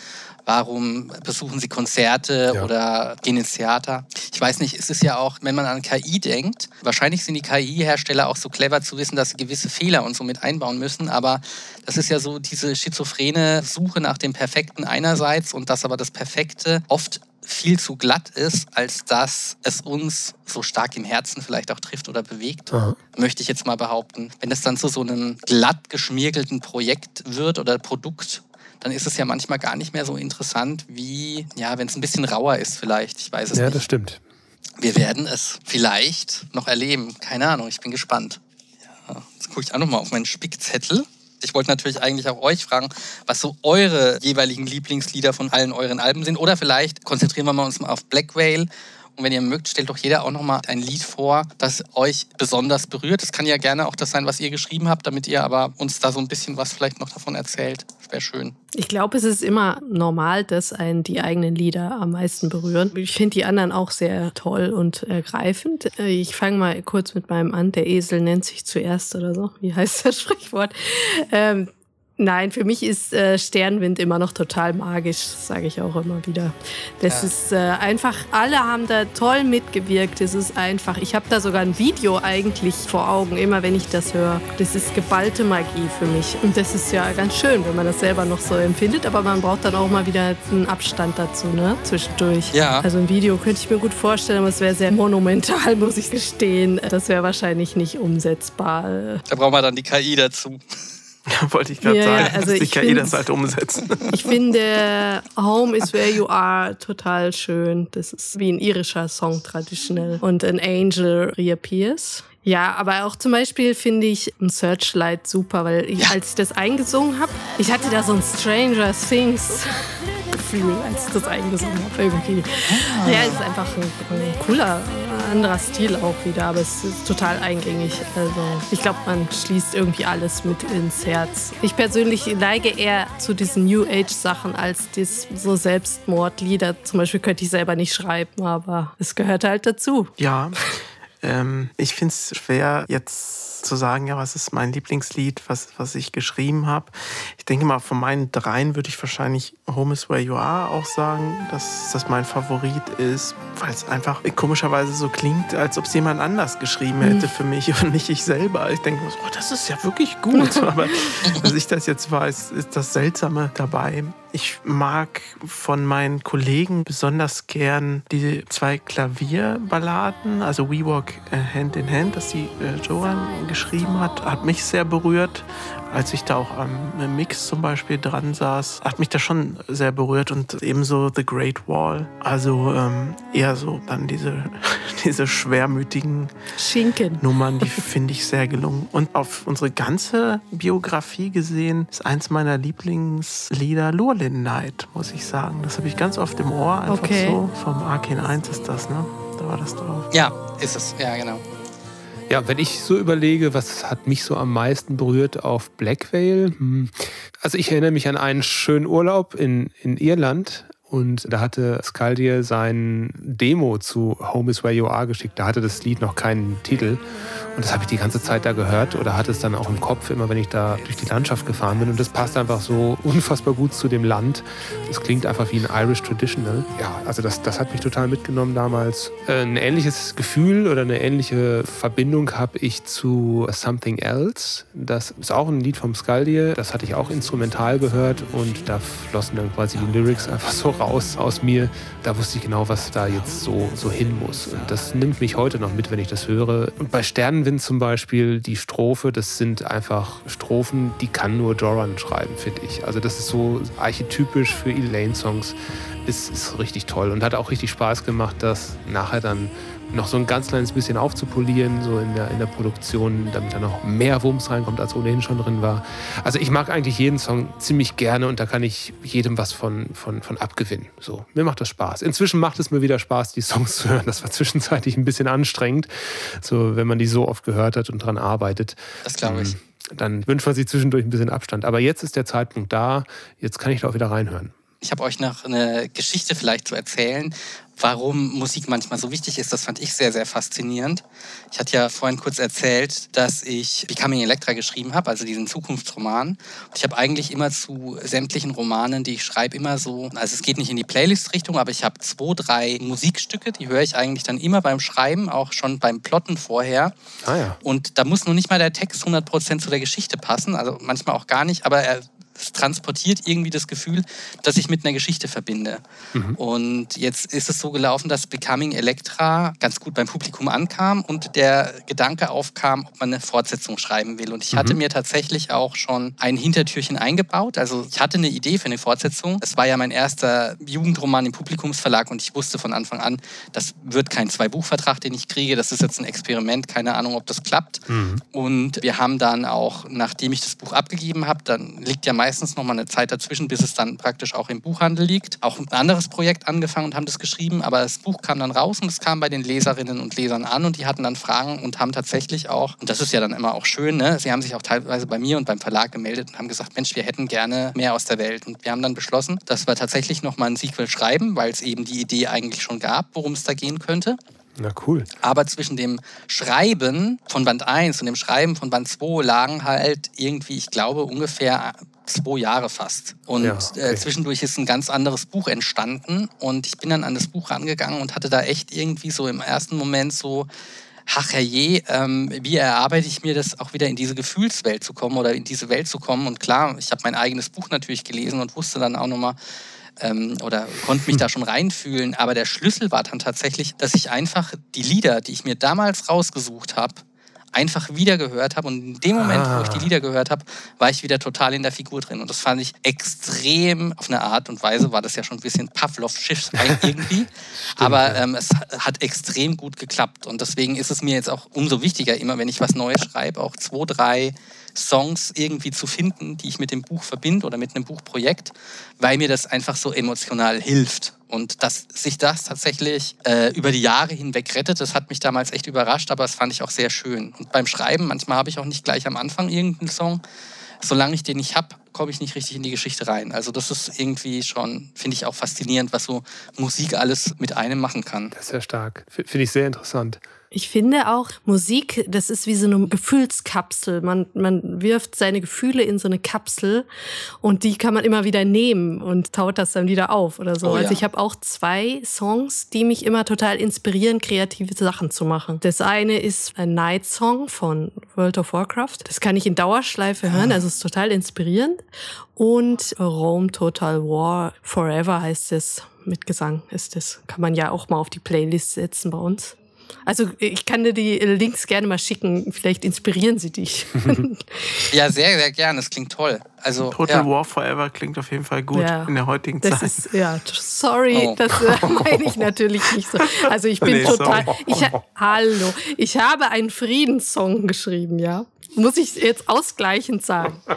Warum besuchen sie Konzerte ja. oder gehen ins Theater? Ich weiß nicht, es ist ja auch, wenn man an KI denkt, wahrscheinlich sind die KI-Hersteller auch so clever zu wissen, dass sie gewisse Fehler und so mit einbauen müssen, aber das ist ja so diese schizophrene Suche nach dem Perfekten einerseits und dass aber das Perfekte oft viel zu glatt ist, als dass es uns so stark im Herzen vielleicht auch trifft oder bewegt, Aha. möchte ich jetzt mal behaupten. Wenn es dann zu so einem glatt geschmiergelten Projekt wird oder Produkt, dann ist es ja manchmal gar nicht mehr so interessant, wie, ja, wenn es ein bisschen rauer ist vielleicht. Ich weiß es ja, nicht. Ja, das stimmt. Wir werden es vielleicht noch erleben. Keine Ahnung, ich bin gespannt. Ja, jetzt gucke ich auch nochmal auf meinen Spickzettel. Ich wollte natürlich eigentlich auch euch fragen, was so eure jeweiligen Lieblingslieder von allen euren Alben sind. Oder vielleicht konzentrieren wir uns mal auf Black Whale. Und wenn ihr mögt, stellt doch jeder auch nochmal ein Lied vor, das euch besonders berührt. Das kann ja gerne auch das sein, was ihr geschrieben habt, damit ihr aber uns da so ein bisschen was vielleicht noch davon erzählt. Das wäre schön. Ich glaube, es ist immer normal, dass einen die eigenen Lieder am meisten berühren. Ich finde die anderen auch sehr toll und ergreifend. Ich fange mal kurz mit meinem an. Der Esel nennt sich zuerst oder so. Wie heißt das Sprichwort? Ähm, Nein, für mich ist äh, Sternwind immer noch total magisch, sage ich auch immer wieder. Das ja. ist äh, einfach, alle haben da toll mitgewirkt. Es ist einfach, ich habe da sogar ein Video eigentlich vor Augen, immer wenn ich das höre. Das ist geballte Magie für mich. Und das ist ja ganz schön, wenn man das selber noch so empfindet, aber man braucht dann auch mal wieder einen Abstand dazu, ne? Zwischendurch. Ja. Also ein Video könnte ich mir gut vorstellen, aber es wäre sehr monumental, muss ich gestehen. Das wäre wahrscheinlich nicht umsetzbar. Da brauchen wir dann die KI dazu. Ja, wollte ich gerade ja, sagen, also dass die KI das halt umsetzen. Ich finde Home is where you are total schön. Das ist wie ein irischer Song traditionell. Und An Angel reappears. Ja, aber auch zum Beispiel finde ich ein Searchlight super, weil ich, als ich das eingesungen habe, ich hatte da so ein Stranger Things Gefühl, als ich das eingesungen habe irgendwie. Ah. Ja, es ist einfach ein, ein cooler, anderer Stil auch wieder, aber es ist total eingängig. Also ich glaube, man schließt irgendwie alles mit ins Herz. Ich persönlich neige eher zu diesen New Age Sachen als dies, so Selbstmordlieder. Zum Beispiel könnte ich selber nicht schreiben, aber es gehört halt dazu. Ja. Ähm, ich finde es schwer, jetzt zu sagen, ja, was ist mein Lieblingslied, was, was ich geschrieben habe. Ich denke mal, von meinen dreien würde ich wahrscheinlich Home is Where You Are auch sagen, dass das mein Favorit ist, weil es einfach komischerweise so klingt, als ob es jemand anders geschrieben hätte für mich und nicht ich selber. Ich denke, oh, das ist ja wirklich gut. Aber als ich das jetzt weiß, ist das Seltsame dabei. Ich mag von meinen Kollegen besonders gern die zwei Klavierballaden, also We Walk Hand in Hand, das die äh, Joan geschrieben hat, hat mich sehr berührt als ich da auch am Mix zum Beispiel dran saß, hat mich das schon sehr berührt und ebenso The Great Wall. Also ähm, eher so dann diese, diese schwermütigen Schinken. Nummern, die finde ich sehr gelungen. Und auf unsere ganze Biografie gesehen ist eins meiner Lieblingslieder Lurlin Night, muss ich sagen. Das habe ich ganz oft im Ohr, einfach okay. so. Vom Arcane 1 ist das, ne? Da war das drauf. Ja, ist es. Ja, genau. Ja, wenn ich so überlege, was hat mich so am meisten berührt auf Black Veil? Hm. Also ich erinnere mich an einen schönen Urlaub in, in Irland, und da hatte Skaldir sein Demo zu Home is Where You Are geschickt. Da hatte das Lied noch keinen Titel. Und das habe ich die ganze Zeit da gehört oder hatte es dann auch im Kopf, immer wenn ich da durch die Landschaft gefahren bin. Und das passt einfach so unfassbar gut zu dem Land. Das klingt einfach wie ein Irish Traditional. Ja, also das, das hat mich total mitgenommen damals. Äh, ein ähnliches Gefühl oder eine ähnliche Verbindung habe ich zu Something Else. Das ist auch ein Lied vom Skaldir. Das hatte ich auch instrumental gehört und da flossen dann quasi die Lyrics einfach so raus aus mir. Da wusste ich genau, was da jetzt so, so hin muss. Und das nimmt mich heute noch mit, wenn ich das höre. Und bei Sternen Sonnenwind zum Beispiel, die Strophe, das sind einfach Strophen, die kann nur Joran schreiben, finde ich. Also das ist so archetypisch für Elaine-Songs. Ist, ist richtig toll und hat auch richtig Spaß gemacht, das nachher dann noch so ein ganz kleines bisschen aufzupolieren, so in der, in der Produktion, damit da noch mehr Wumms reinkommt, als ohnehin schon drin war. Also ich mag eigentlich jeden Song ziemlich gerne und da kann ich jedem was von, von, von abgewinnen. So, mir macht das Spaß. Inzwischen macht es mir wieder Spaß, die Songs zu hören. Das war zwischenzeitlich ein bisschen anstrengend, so wenn man die so oft gehört hat und dran arbeitet. Das glaube ich. Ähm, dann wünscht man sich zwischendurch ein bisschen Abstand. Aber jetzt ist der Zeitpunkt da, jetzt kann ich da auch wieder reinhören. Ich habe euch noch eine Geschichte vielleicht zu erzählen, warum Musik manchmal so wichtig ist. Das fand ich sehr, sehr faszinierend. Ich hatte ja vorhin kurz erzählt, dass ich Becoming Electra geschrieben habe, also diesen Zukunftsroman. Und ich habe eigentlich immer zu sämtlichen Romanen, die ich schreibe, immer so, also es geht nicht in die Playlist-Richtung, aber ich habe zwei, drei Musikstücke, die höre ich eigentlich dann immer beim Schreiben, auch schon beim Plotten vorher. Ah ja. Und da muss noch nicht mal der Text 100% zu der Geschichte passen, also manchmal auch gar nicht, aber er transportiert irgendwie das Gefühl, dass ich mit einer Geschichte verbinde. Mhm. Und jetzt ist es so gelaufen, dass Becoming Electra ganz gut beim Publikum ankam und der Gedanke aufkam, ob man eine Fortsetzung schreiben will. Und ich mhm. hatte mir tatsächlich auch schon ein Hintertürchen eingebaut. Also ich hatte eine Idee für eine Fortsetzung. Es war ja mein erster Jugendroman im Publikumsverlag und ich wusste von Anfang an, das wird kein Zwei-Buch-Vertrag, den ich kriege. Das ist jetzt ein Experiment, keine Ahnung, ob das klappt. Mhm. Und wir haben dann auch, nachdem ich das Buch abgegeben habe, dann liegt ja meistens noch mal eine Zeit dazwischen, bis es dann praktisch auch im Buchhandel liegt. Auch ein anderes Projekt angefangen und haben das geschrieben, aber das Buch kam dann raus und es kam bei den Leserinnen und Lesern an und die hatten dann Fragen und haben tatsächlich auch, und das ist ja dann immer auch schön, ne? sie haben sich auch teilweise bei mir und beim Verlag gemeldet und haben gesagt, Mensch, wir hätten gerne mehr aus der Welt. Und wir haben dann beschlossen, dass wir tatsächlich noch mal ein Sequel schreiben, weil es eben die Idee eigentlich schon gab, worum es da gehen könnte. Na cool. Aber zwischen dem Schreiben von Band 1 und dem Schreiben von Band 2 lagen halt irgendwie, ich glaube, ungefähr zwei Jahre fast. Und ja, okay. äh, zwischendurch ist ein ganz anderes Buch entstanden. Und ich bin dann an das Buch rangegangen und hatte da echt irgendwie so im ersten Moment so, ach herrje, ähm, wie erarbeite ich mir das auch wieder in diese Gefühlswelt zu kommen oder in diese Welt zu kommen. Und klar, ich habe mein eigenes Buch natürlich gelesen und wusste dann auch nochmal, ähm, oder konnte mich da schon reinfühlen. Aber der Schlüssel war dann tatsächlich, dass ich einfach die Lieder, die ich mir damals rausgesucht habe, einfach wieder gehört habe. Und in dem Moment, ah. wo ich die ah. Lieder gehört habe, war ich wieder total in der Figur drin. Und das fand ich extrem, auf eine Art und Weise war das ja schon ein bisschen Pavlov-Schiff irgendwie. Aber ähm, es hat extrem gut geklappt. Und deswegen ist es mir jetzt auch umso wichtiger, immer wenn ich was Neues schreibe, auch zwei, drei Songs irgendwie zu finden, die ich mit dem Buch verbinde oder mit einem Buchprojekt, weil mir das einfach so emotional hilft. Und dass sich das tatsächlich äh, über die Jahre hinweg rettet, das hat mich damals echt überrascht, aber das fand ich auch sehr schön. Und beim Schreiben, manchmal habe ich auch nicht gleich am Anfang irgendeinen Song. Solange ich den nicht habe, komme ich nicht richtig in die Geschichte rein. Also das ist irgendwie schon, finde ich auch faszinierend, was so Musik alles mit einem machen kann. Das ist ja stark. Finde ich sehr interessant. Ich finde auch, Musik, das ist wie so eine Gefühlskapsel. Man, man wirft seine Gefühle in so eine Kapsel und die kann man immer wieder nehmen und taut das dann wieder auf oder so. Oh, also ja. ich habe auch zwei Songs, die mich immer total inspirieren, kreative Sachen zu machen. Das eine ist ein Night Song von World of Warcraft. Das kann ich in Dauerschleife hören, also es ist total inspirierend. Und Rome Total War Forever heißt es. Mit Gesang ist es. Kann man ja auch mal auf die Playlist setzen bei uns. Also ich kann dir die Links gerne mal schicken. Vielleicht inspirieren sie dich. ja, sehr, sehr gerne. Das klingt toll. Also, Total ja. War Forever klingt auf jeden Fall gut ja. in der heutigen das Zeit. Ist, ja, sorry, oh. das äh, meine ich natürlich nicht so. Also ich bin nee, total. Ich, hallo, ich habe einen Friedenssong geschrieben, ja. Muss ich jetzt ausgleichend sagen.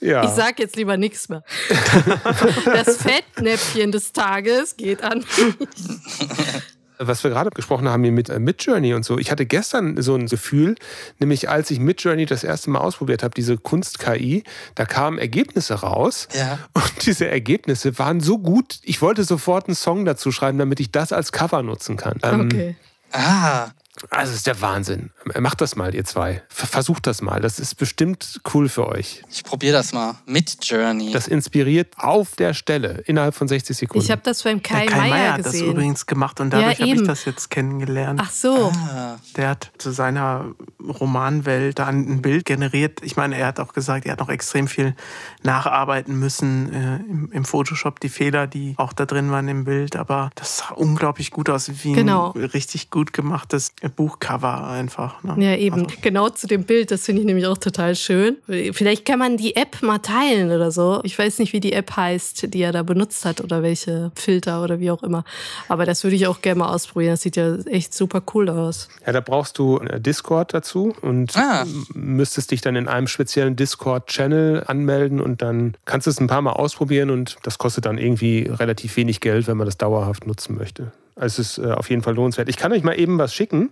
Ja. Ich sag jetzt lieber nichts mehr. Das Fettnäpfchen des Tages geht an mich. Was wir gerade gesprochen haben hier mit äh, Midjourney und so. Ich hatte gestern so ein Gefühl, nämlich als ich Midjourney das erste Mal ausprobiert habe, diese Kunst-KI, da kamen Ergebnisse raus. Ja. Und diese Ergebnisse waren so gut, ich wollte sofort einen Song dazu schreiben, damit ich das als Cover nutzen kann. Ähm, okay. Ähm, ah. Also ist der Wahnsinn. Macht das mal, ihr zwei. Versucht das mal. Das ist bestimmt cool für euch. Ich probiere das mal. Mit Journey. Das inspiriert auf der Stelle innerhalb von 60 Sekunden. Ich habe das beim Kai, ja, Kai Meier, Meier hat das übrigens gemacht und dadurch ja, habe ich das jetzt kennengelernt. Ach so. Ah. Der hat zu seiner Romanwelt da ein Bild generiert. Ich meine, er hat auch gesagt, er hat noch extrem viel nacharbeiten müssen äh, im, im, Photoshop, die Fehler, die auch da drin waren im Bild. Aber das sah unglaublich gut aus, wie genau. ein richtig gut gemachtes Buchcover einfach. Ne? Ja, eben. Also. Genau zu dem Bild, das finde ich nämlich auch total schön. Vielleicht kann man die App mal teilen oder so. Ich weiß nicht, wie die App heißt, die er da benutzt hat oder welche Filter oder wie auch immer. Aber das würde ich auch gerne mal ausprobieren. Das sieht ja echt super cool aus. Ja, da brauchst du Discord dazu und ah. müsstest dich dann in einem speziellen Discord-Channel anmelden und dann kannst du es ein paar Mal ausprobieren und das kostet dann irgendwie relativ wenig Geld, wenn man das dauerhaft nutzen möchte. Also es ist äh, auf jeden Fall lohnenswert. Ich kann euch mal eben was schicken.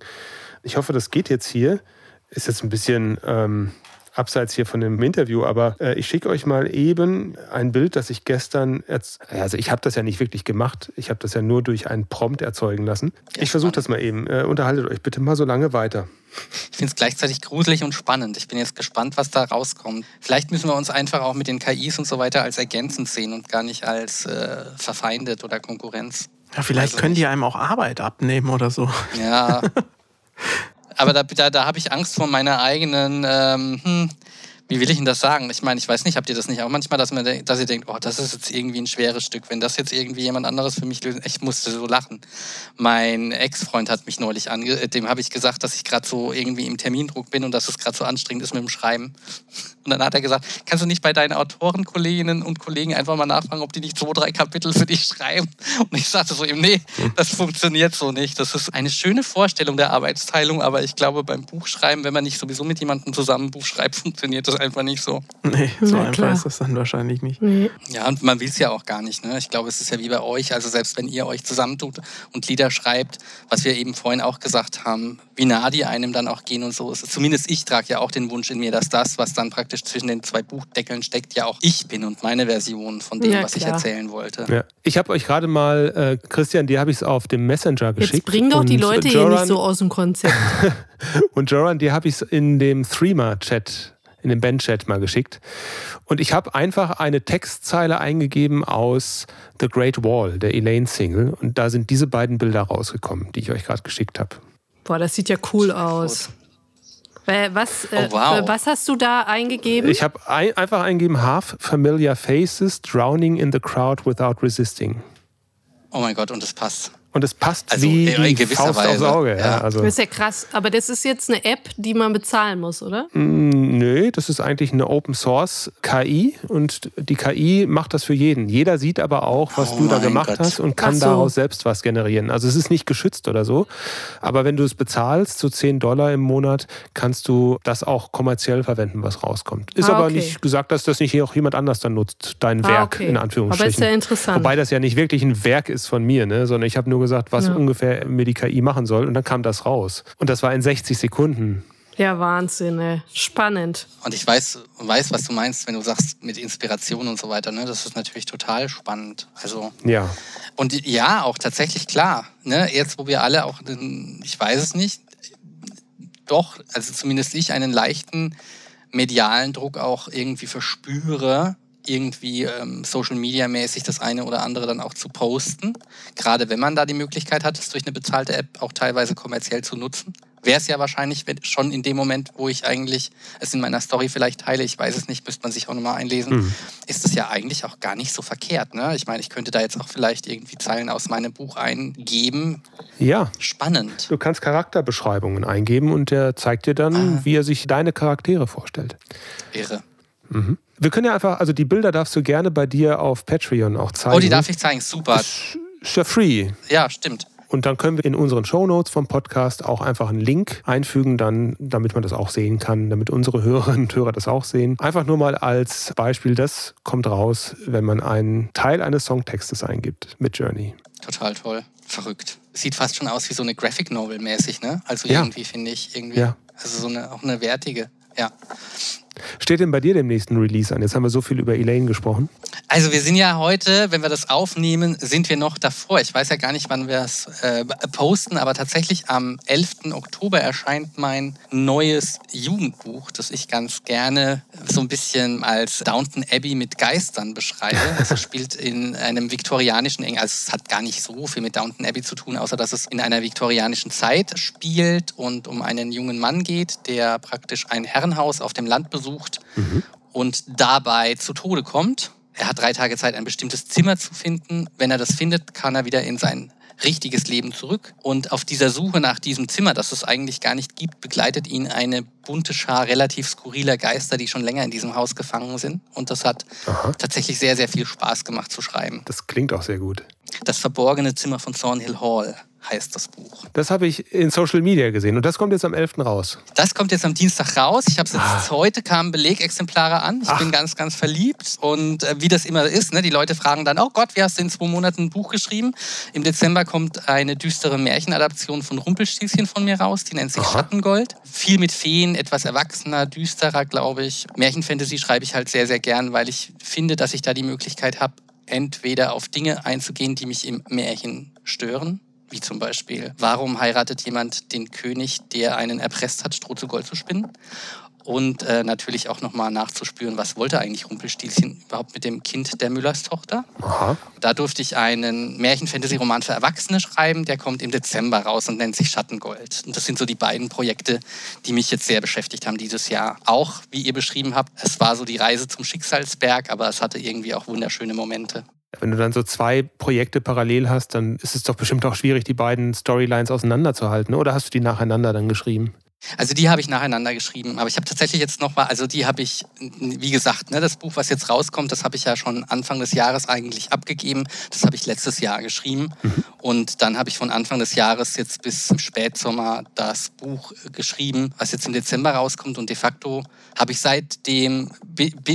Ich hoffe, das geht jetzt hier. Ist jetzt ein bisschen ähm, abseits hier von dem Interview, aber äh, ich schicke euch mal eben ein Bild, das ich gestern, also ich habe das ja nicht wirklich gemacht, ich habe das ja nur durch einen Prompt erzeugen lassen. ich versuche das mal eben. Äh, unterhaltet euch bitte mal so lange weiter. Ich finde es gleichzeitig gruselig und spannend. Ich bin jetzt gespannt, was da rauskommt. Vielleicht müssen wir uns einfach auch mit den KIs und so weiter als ergänzend sehen und gar nicht als äh, verfeindet oder Konkurrenz. Ja, vielleicht also können nicht. die einem auch Arbeit abnehmen oder so. Ja. Aber da, da, da habe ich Angst vor meiner eigenen ähm, hm, wie will ich Ihnen das sagen? Ich meine, ich weiß nicht, habt ihr das nicht auch manchmal, dass, man, dass ihr denkt, oh, das ist jetzt irgendwie ein schweres Stück. Wenn das jetzt irgendwie jemand anderes für mich löst, ich musste so lachen. Mein Ex-Freund hat mich neulich ange, äh, dem habe ich gesagt, dass ich gerade so irgendwie im Termindruck bin und dass es gerade so anstrengend ist mit dem Schreiben. Und dann hat er gesagt, kannst du nicht bei deinen Autorenkolleginnen und Kollegen einfach mal nachfragen, ob die nicht zwei, drei Kapitel für dich schreiben? Und ich sagte so ihm, nee, das funktioniert so nicht. Das ist eine schöne Vorstellung der Arbeitsteilung, aber ich glaube, beim Buchschreiben, wenn man nicht sowieso mit jemandem zusammen ein Buch schreibt, funktioniert das einfach nicht so. Nee, so einfach klar. ist das dann wahrscheinlich nicht. Nee. Ja, und man will es ja auch gar nicht. Ne? Ich glaube, es ist ja wie bei euch. Also selbst wenn ihr euch zusammentut und Lieder schreibt, was wir eben vorhin auch gesagt haben, wie nah die einem dann auch gehen und so. Zumindest ich trage ja auch den Wunsch in mir, dass das, was dann praktisch zwischen den zwei Buchdeckeln steckt, ja auch ich bin und meine Version von dem, ja, was ich erzählen wollte. Ja. Ich habe euch gerade mal, äh, Christian, dir habe ich es auf dem Messenger geschickt. Jetzt bring doch die Leute Joran, hier nicht so aus dem Konzept. und Joran, dir habe ich es in dem Threema-Chat in den Bandchat mal geschickt. Und ich habe einfach eine Textzeile eingegeben aus The Great Wall, der Elaine Single. Und da sind diese beiden Bilder rausgekommen, die ich euch gerade geschickt habe. Boah, das sieht ja cool aus. Was, äh, oh, wow. was hast du da eingegeben? Ich habe ein, einfach eingegeben, half familiar faces drowning in the crowd without resisting. Oh mein Gott, und das passt. Und es passt also, wie die Faust Weise. aufs Auge. Ja. Ja, also. Das ist ja krass. Aber das ist jetzt eine App, die man bezahlen muss, oder? Mm, nö, das ist eigentlich eine Open Source KI und die KI macht das für jeden. Jeder sieht aber auch, was oh du da gemacht Gott. hast und kann so. daraus selbst was generieren. Also es ist nicht geschützt oder so. Aber wenn du es bezahlst, so 10 Dollar im Monat, kannst du das auch kommerziell verwenden, was rauskommt. Ist ah, aber okay. nicht gesagt, dass das nicht auch jemand anders dann nutzt, dein ah, Werk okay. in Anführungsstrichen. Aber ist ja interessant. Wobei das ja nicht wirklich ein Werk ist von mir, ne? sondern ich habe nur gesagt, was ja. ungefähr mir die KI machen soll. Und dann kam das raus. Und das war in 60 Sekunden Ja, Wahnsinn, ey. spannend. Und ich weiß, weiß, was du meinst, wenn du sagst mit Inspiration und so weiter. Ne? Das ist natürlich total spannend. Also ja. Und ja, auch tatsächlich klar. Ne? Jetzt, wo wir alle auch, ich weiß es nicht, doch, also zumindest ich, einen leichten medialen Druck auch irgendwie verspüre, irgendwie ähm, Social Media mäßig das eine oder andere dann auch zu posten. Gerade wenn man da die Möglichkeit hat, es durch eine bezahlte App auch teilweise kommerziell zu nutzen. Wäre es ja wahrscheinlich schon in dem Moment, wo ich eigentlich es in meiner Story vielleicht teile, ich weiß es nicht, müsste man sich auch nochmal einlesen, mhm. ist es ja eigentlich auch gar nicht so verkehrt. Ne? Ich meine, ich könnte da jetzt auch vielleicht irgendwie Zeilen aus meinem Buch eingeben. Ja. Spannend. Du kannst Charakterbeschreibungen eingeben und der zeigt dir dann, ah. wie er sich deine Charaktere vorstellt. Irre. Mhm. Wir können ja einfach, also die Bilder darfst du gerne bei dir auf Patreon auch zeigen. Oh, die darf ich zeigen, super. Ist ja free. Ja, stimmt. Und dann können wir in unseren Show Notes vom Podcast auch einfach einen Link einfügen, dann, damit man das auch sehen kann, damit unsere Hörerinnen und Hörer das auch sehen. Einfach nur mal als Beispiel, das kommt raus, wenn man einen Teil eines Songtextes eingibt mit Journey. Total toll. Verrückt. Sieht fast schon aus wie so eine Graphic Novel mäßig, ne? Also ja. irgendwie finde ich irgendwie, ja. also so eine, auch eine wertige, ja. Steht denn bei dir dem nächsten Release an? Jetzt haben wir so viel über Elaine gesprochen. Also wir sind ja heute, wenn wir das aufnehmen, sind wir noch davor. Ich weiß ja gar nicht, wann wir es äh, posten, aber tatsächlich am 11. Oktober erscheint mein neues Jugendbuch, das ich ganz gerne so ein bisschen als Downton Abbey mit Geistern beschreibe. Es spielt in einem viktorianischen England, also es hat gar nicht so viel mit Downton Abbey zu tun, außer dass es in einer viktorianischen Zeit spielt und um einen jungen Mann geht, der praktisch ein Herrenhaus auf dem Land besucht sucht mhm. und dabei zu Tode kommt. Er hat drei Tage Zeit, ein bestimmtes Zimmer zu finden. Wenn er das findet, kann er wieder in sein richtiges Leben zurück. Und auf dieser Suche nach diesem Zimmer, das es eigentlich gar nicht gibt, begleitet ihn eine bunte Schar relativ skurriler Geister, die schon länger in diesem Haus gefangen sind. Und das hat Aha. tatsächlich sehr, sehr viel Spaß gemacht zu schreiben. Das klingt auch sehr gut. Das verborgene Zimmer von Thornhill Hall heißt das Buch. Das habe ich in Social Media gesehen und das kommt jetzt am 11. raus. Das kommt jetzt am Dienstag raus. Ich habe es jetzt ah. heute kamen Belegexemplare an. Ich Ach. bin ganz, ganz verliebt und äh, wie das immer ist, ne, die Leute fragen dann, oh Gott, wie hast du in zwei Monaten ein Buch geschrieben? Im Dezember kommt eine düstere Märchenadaption von Rumpelstilzchen von mir raus, die nennt sich Aha. Schattengold. Viel mit Feen, etwas erwachsener, düsterer, glaube ich. Märchenfantasy schreibe ich halt sehr, sehr gern, weil ich finde, dass ich da die Möglichkeit habe, entweder auf Dinge einzugehen, die mich im Märchen stören, wie zum Beispiel, warum heiratet jemand den König, der einen erpresst hat, Stroh zu Gold zu spinnen? Und äh, natürlich auch nochmal nachzuspüren, was wollte eigentlich Rumpelstilzchen überhaupt mit dem Kind der Müllers Tochter? Aha. Da durfte ich einen Märchen-Fantasy-Roman für Erwachsene schreiben, der kommt im Dezember raus und nennt sich Schattengold. Und das sind so die beiden Projekte, die mich jetzt sehr beschäftigt haben dieses Jahr. Auch, wie ihr beschrieben habt, es war so die Reise zum Schicksalsberg, aber es hatte irgendwie auch wunderschöne Momente. Wenn du dann so zwei Projekte parallel hast, dann ist es doch bestimmt auch schwierig, die beiden Storylines auseinanderzuhalten. Oder hast du die nacheinander dann geschrieben? Also die habe ich nacheinander geschrieben, aber ich habe tatsächlich jetzt noch mal, also die habe ich, wie gesagt, ne, das Buch, was jetzt rauskommt, das habe ich ja schon Anfang des Jahres eigentlich abgegeben. Das habe ich letztes Jahr geschrieben mhm. und dann habe ich von Anfang des Jahres jetzt bis Spätsommer das Buch geschrieben, was jetzt im Dezember rauskommt und de facto habe ich seitdem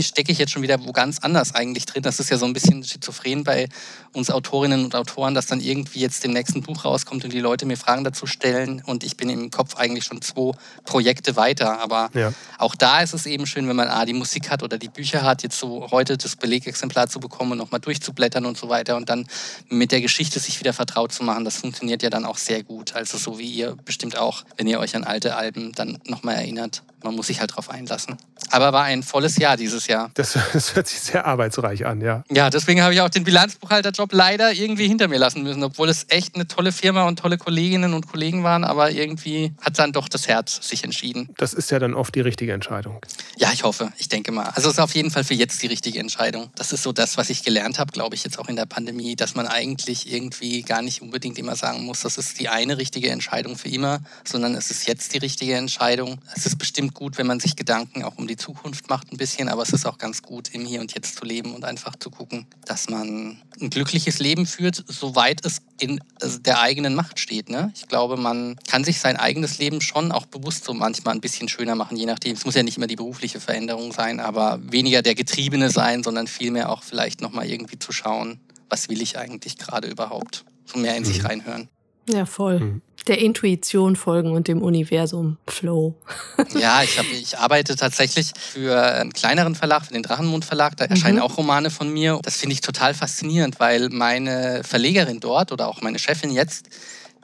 stecke ich jetzt schon wieder wo ganz anders eigentlich drin. Das ist ja so ein bisschen schizophren bei uns Autorinnen und Autoren, dass dann irgendwie jetzt dem nächsten Buch rauskommt und die Leute mir Fragen dazu stellen und ich bin im Kopf eigentlich schon zwei Projekte weiter. Aber ja. auch da ist es eben schön, wenn man A, die Musik hat oder die Bücher hat, jetzt so heute das Belegexemplar zu bekommen und nochmal durchzublättern und so weiter und dann mit der Geschichte sich wieder vertraut zu machen. Das funktioniert ja dann auch sehr gut. Also so wie ihr bestimmt auch, wenn ihr euch an alte Alben dann nochmal erinnert man muss sich halt drauf einlassen. Aber war ein volles Jahr dieses Jahr. Das, das hört sich sehr arbeitsreich an, ja. Ja, deswegen habe ich auch den Bilanzbuchhalterjob leider irgendwie hinter mir lassen müssen, obwohl es echt eine tolle Firma und tolle Kolleginnen und Kollegen waren, aber irgendwie hat dann doch das Herz sich entschieden. Das ist ja dann oft die richtige Entscheidung. Ja, ich hoffe, ich denke mal. Also es ist auf jeden Fall für jetzt die richtige Entscheidung. Das ist so das, was ich gelernt habe, glaube ich, jetzt auch in der Pandemie, dass man eigentlich irgendwie gar nicht unbedingt immer sagen muss, das ist die eine richtige Entscheidung für immer, sondern es ist jetzt die richtige Entscheidung. Es ist bestimmt gut, wenn man sich Gedanken auch um die Zukunft macht ein bisschen, aber es ist auch ganz gut, im Hier und Jetzt zu leben und einfach zu gucken, dass man ein glückliches Leben führt, soweit es in also der eigenen Macht steht. Ne? Ich glaube, man kann sich sein eigenes Leben schon auch bewusst so manchmal ein bisschen schöner machen, je nachdem. Es muss ja nicht immer die berufliche Veränderung sein, aber weniger der Getriebene sein, sondern vielmehr auch vielleicht nochmal irgendwie zu schauen, was will ich eigentlich gerade überhaupt? So mehr in sich mhm. reinhören. Ja, voll. Mhm. der Intuition folgen und dem Universum Flow. ja, ich, hab, ich arbeite tatsächlich für einen kleineren Verlag, für den Drachenmund Verlag. Da erscheinen mhm. auch Romane von mir. Das finde ich total faszinierend, weil meine Verlegerin dort oder auch meine Chefin jetzt,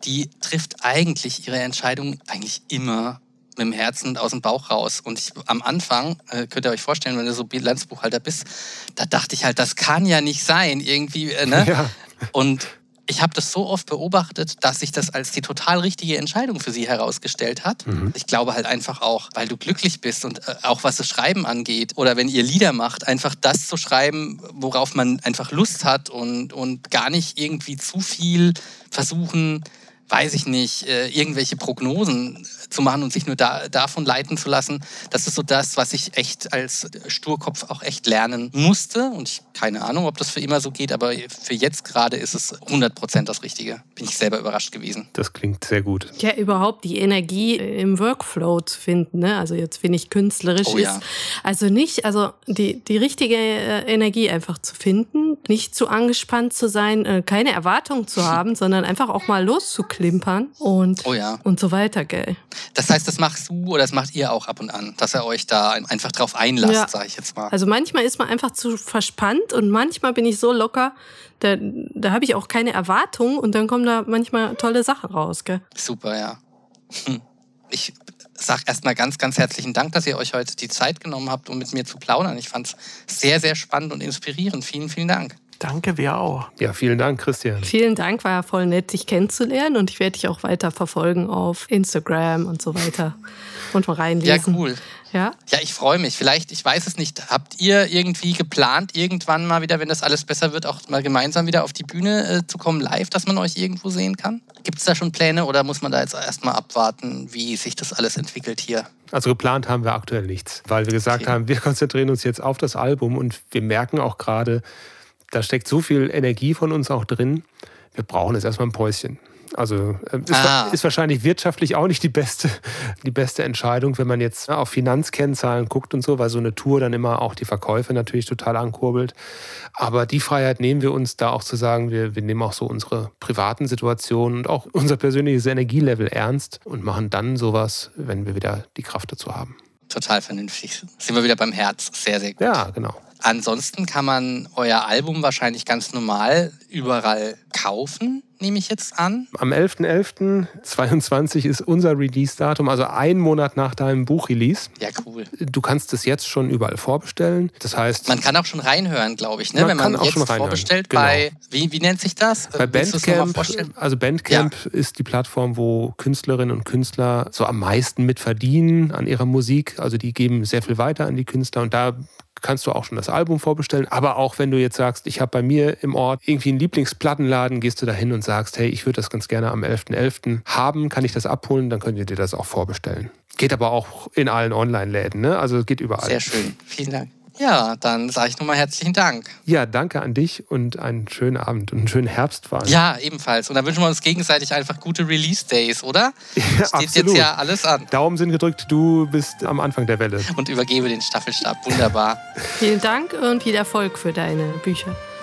die trifft eigentlich ihre Entscheidung eigentlich immer mit dem Herzen und aus dem Bauch raus. Und ich, am Anfang, äh, könnt ihr euch vorstellen, wenn du so Bilanzbuchhalter bist, da dachte ich halt, das kann ja nicht sein, irgendwie. Äh, ne? Ja. Und ich habe das so oft beobachtet, dass sich das als die total richtige Entscheidung für sie herausgestellt hat. Mhm. Ich glaube halt einfach auch, weil du glücklich bist und äh, auch was das Schreiben angeht oder wenn ihr Lieder macht, einfach das zu schreiben, worauf man einfach Lust hat und, und gar nicht irgendwie zu viel versuchen, weiß ich nicht, äh, irgendwelche Prognosen zu machen und sich nur da, davon leiten zu lassen. Das ist so das, was ich echt als Sturkopf auch echt lernen musste. Und ich keine Ahnung, ob das für immer so geht, aber für jetzt gerade ist es 100% das Richtige. Bin ich selber überrascht gewesen. Das klingt sehr gut. Ja, überhaupt die Energie im Workflow zu finden. Ne? Also jetzt, wenn ich künstlerisch oh, ja. ist. Also nicht, also die, die richtige äh, Energie einfach zu finden, nicht zu angespannt zu sein, äh, keine Erwartungen zu haben, sondern einfach auch mal loszuklimpern und, oh, ja. und so weiter, gell? Das heißt, das machst du oder das macht ihr auch ab und an, dass ihr euch da einfach drauf einlasst, ja. sage ich jetzt mal. Also manchmal ist man einfach zu verspannt und manchmal bin ich so locker, da, da habe ich auch keine Erwartung und dann kommen da manchmal tolle Sachen raus. Gell? Super, ja. Hm. Ich sage erstmal ganz, ganz herzlichen Dank, dass ihr euch heute die Zeit genommen habt, um mit mir zu plaudern. Ich fand es sehr, sehr spannend und inspirierend. Vielen, vielen Dank. Danke, wir auch. Ja, vielen Dank, Christian. Vielen Dank, war ja voll nett, dich kennenzulernen und ich werde dich auch weiter verfolgen auf Instagram und so weiter und mal reinlesen. Ja, cool. Ja, ja ich freue mich. Vielleicht, ich weiß es nicht, habt ihr irgendwie geplant, irgendwann mal wieder, wenn das alles besser wird, auch mal gemeinsam wieder auf die Bühne äh, zu kommen, live, dass man euch irgendwo sehen kann? Gibt es da schon Pläne oder muss man da jetzt erstmal abwarten, wie sich das alles entwickelt hier? Also geplant haben wir aktuell nichts, weil wir gesagt okay. haben, wir konzentrieren uns jetzt auf das Album und wir merken auch gerade, da steckt so viel Energie von uns auch drin. Wir brauchen jetzt erstmal ein Päuschen. Also äh, ist, ah. ist, wahrscheinlich wirtschaftlich auch nicht die beste, die beste Entscheidung, wenn man jetzt auf Finanzkennzahlen guckt und so, weil so eine Tour dann immer auch die Verkäufe natürlich total ankurbelt. Aber die Freiheit nehmen wir uns da auch zu sagen, wir, wir nehmen auch so unsere privaten Situationen und auch unser persönliches Energielevel ernst und machen dann sowas, wenn wir wieder die Kraft dazu haben. Total vernünftig. Sind wir wieder beim Herz. Sehr, sehr gut. Ja, genau. Ansonsten kann man euer Album wahrscheinlich ganz normal überall kaufen, nehme ich jetzt an. Am 11.11.22 ist unser Release-Datum, also ein Monat nach deinem Buch-Release. Ja, cool. Du kannst es jetzt schon überall vorbestellen. Das heißt. Man kann auch schon reinhören, glaube ich, ne? man wenn man jetzt vorbestellt genau. bei, wie, wie nennt sich das? Bei Bandcamp. Also Bandcamp ja. ist die Plattform, wo Künstlerinnen und Künstler so am meisten mit verdienen an ihrer Musik. Also die geben sehr viel weiter an die Künstler und da kannst du auch schon das Album vorbestellen. Aber auch wenn du jetzt sagst, ich habe bei mir im Ort irgendwie einen Lieblingsplattenladen, gehst du da hin und sagst, hey, ich würde das ganz gerne am 11.11. .11. haben, kann ich das abholen, dann könnt ihr dir das auch vorbestellen. Geht aber auch in allen Online-Läden, ne? Also geht überall. Sehr schön. Vielen Dank. Ja, dann sage ich nochmal herzlichen Dank. Ja, danke an dich und einen schönen Abend und einen schönen Herbst vor allem. Ja, ebenfalls. Und dann wünschen wir uns gegenseitig einfach gute Release-Days, oder? Ja, Steht absolut. jetzt ja alles an. Daumen sind gedrückt, du bist am Anfang der Welle. Und übergebe den Staffelstab. Wunderbar. Vielen Dank und viel Erfolg für deine Bücher.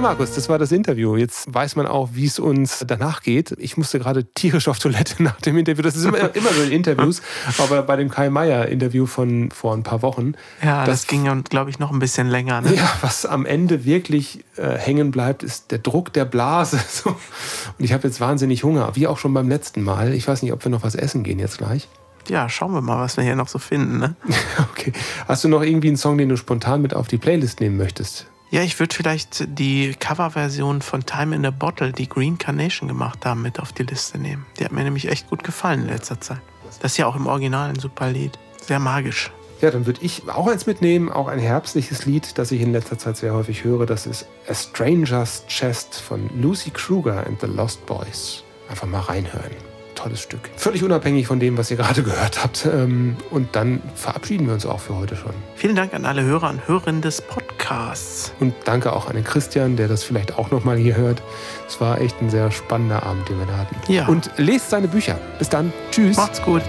Ja, Markus, das war das Interview. Jetzt weiß man auch, wie es uns danach geht. Ich musste gerade tierisch auf Toilette nach dem Interview. Das ist immer, immer so in Interviews, aber bei dem Kai Meier-Interview von vor ein paar Wochen. Ja, das, das ging, glaube ich, noch ein bisschen länger. Ne? Ja, was am Ende wirklich äh, hängen bleibt, ist der Druck der Blase. So. Und ich habe jetzt wahnsinnig Hunger, wie auch schon beim letzten Mal. Ich weiß nicht, ob wir noch was essen gehen jetzt gleich. Ja, schauen wir mal, was wir hier noch so finden. Ne? okay. Hast du noch irgendwie einen Song, den du spontan mit auf die Playlist nehmen möchtest? Ja, ich würde vielleicht die Coverversion von Time in a Bottle, die Green Carnation gemacht haben, mit auf die Liste nehmen. Die hat mir nämlich echt gut gefallen in letzter Zeit. Das ist ja auch im Original ein super Lied. Sehr magisch. Ja, dann würde ich auch eins mitnehmen, auch ein herbstliches Lied, das ich in letzter Zeit sehr häufig höre. Das ist A Stranger's Chest von Lucy Kruger and the Lost Boys. Einfach mal reinhören. Tolles Stück. Völlig unabhängig von dem, was ihr gerade gehört habt. Ähm, und dann verabschieden wir uns auch für heute schon. Vielen Dank an alle Hörer und Hörerinnen des Podcasts. Und danke auch an den Christian, der das vielleicht auch nochmal hier hört. Es war echt ein sehr spannender Abend, den wir da hatten. Ja. Und lest seine Bücher. Bis dann. Tschüss. Macht's gut.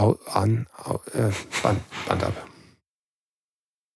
An, an, äh, Band, Band ab.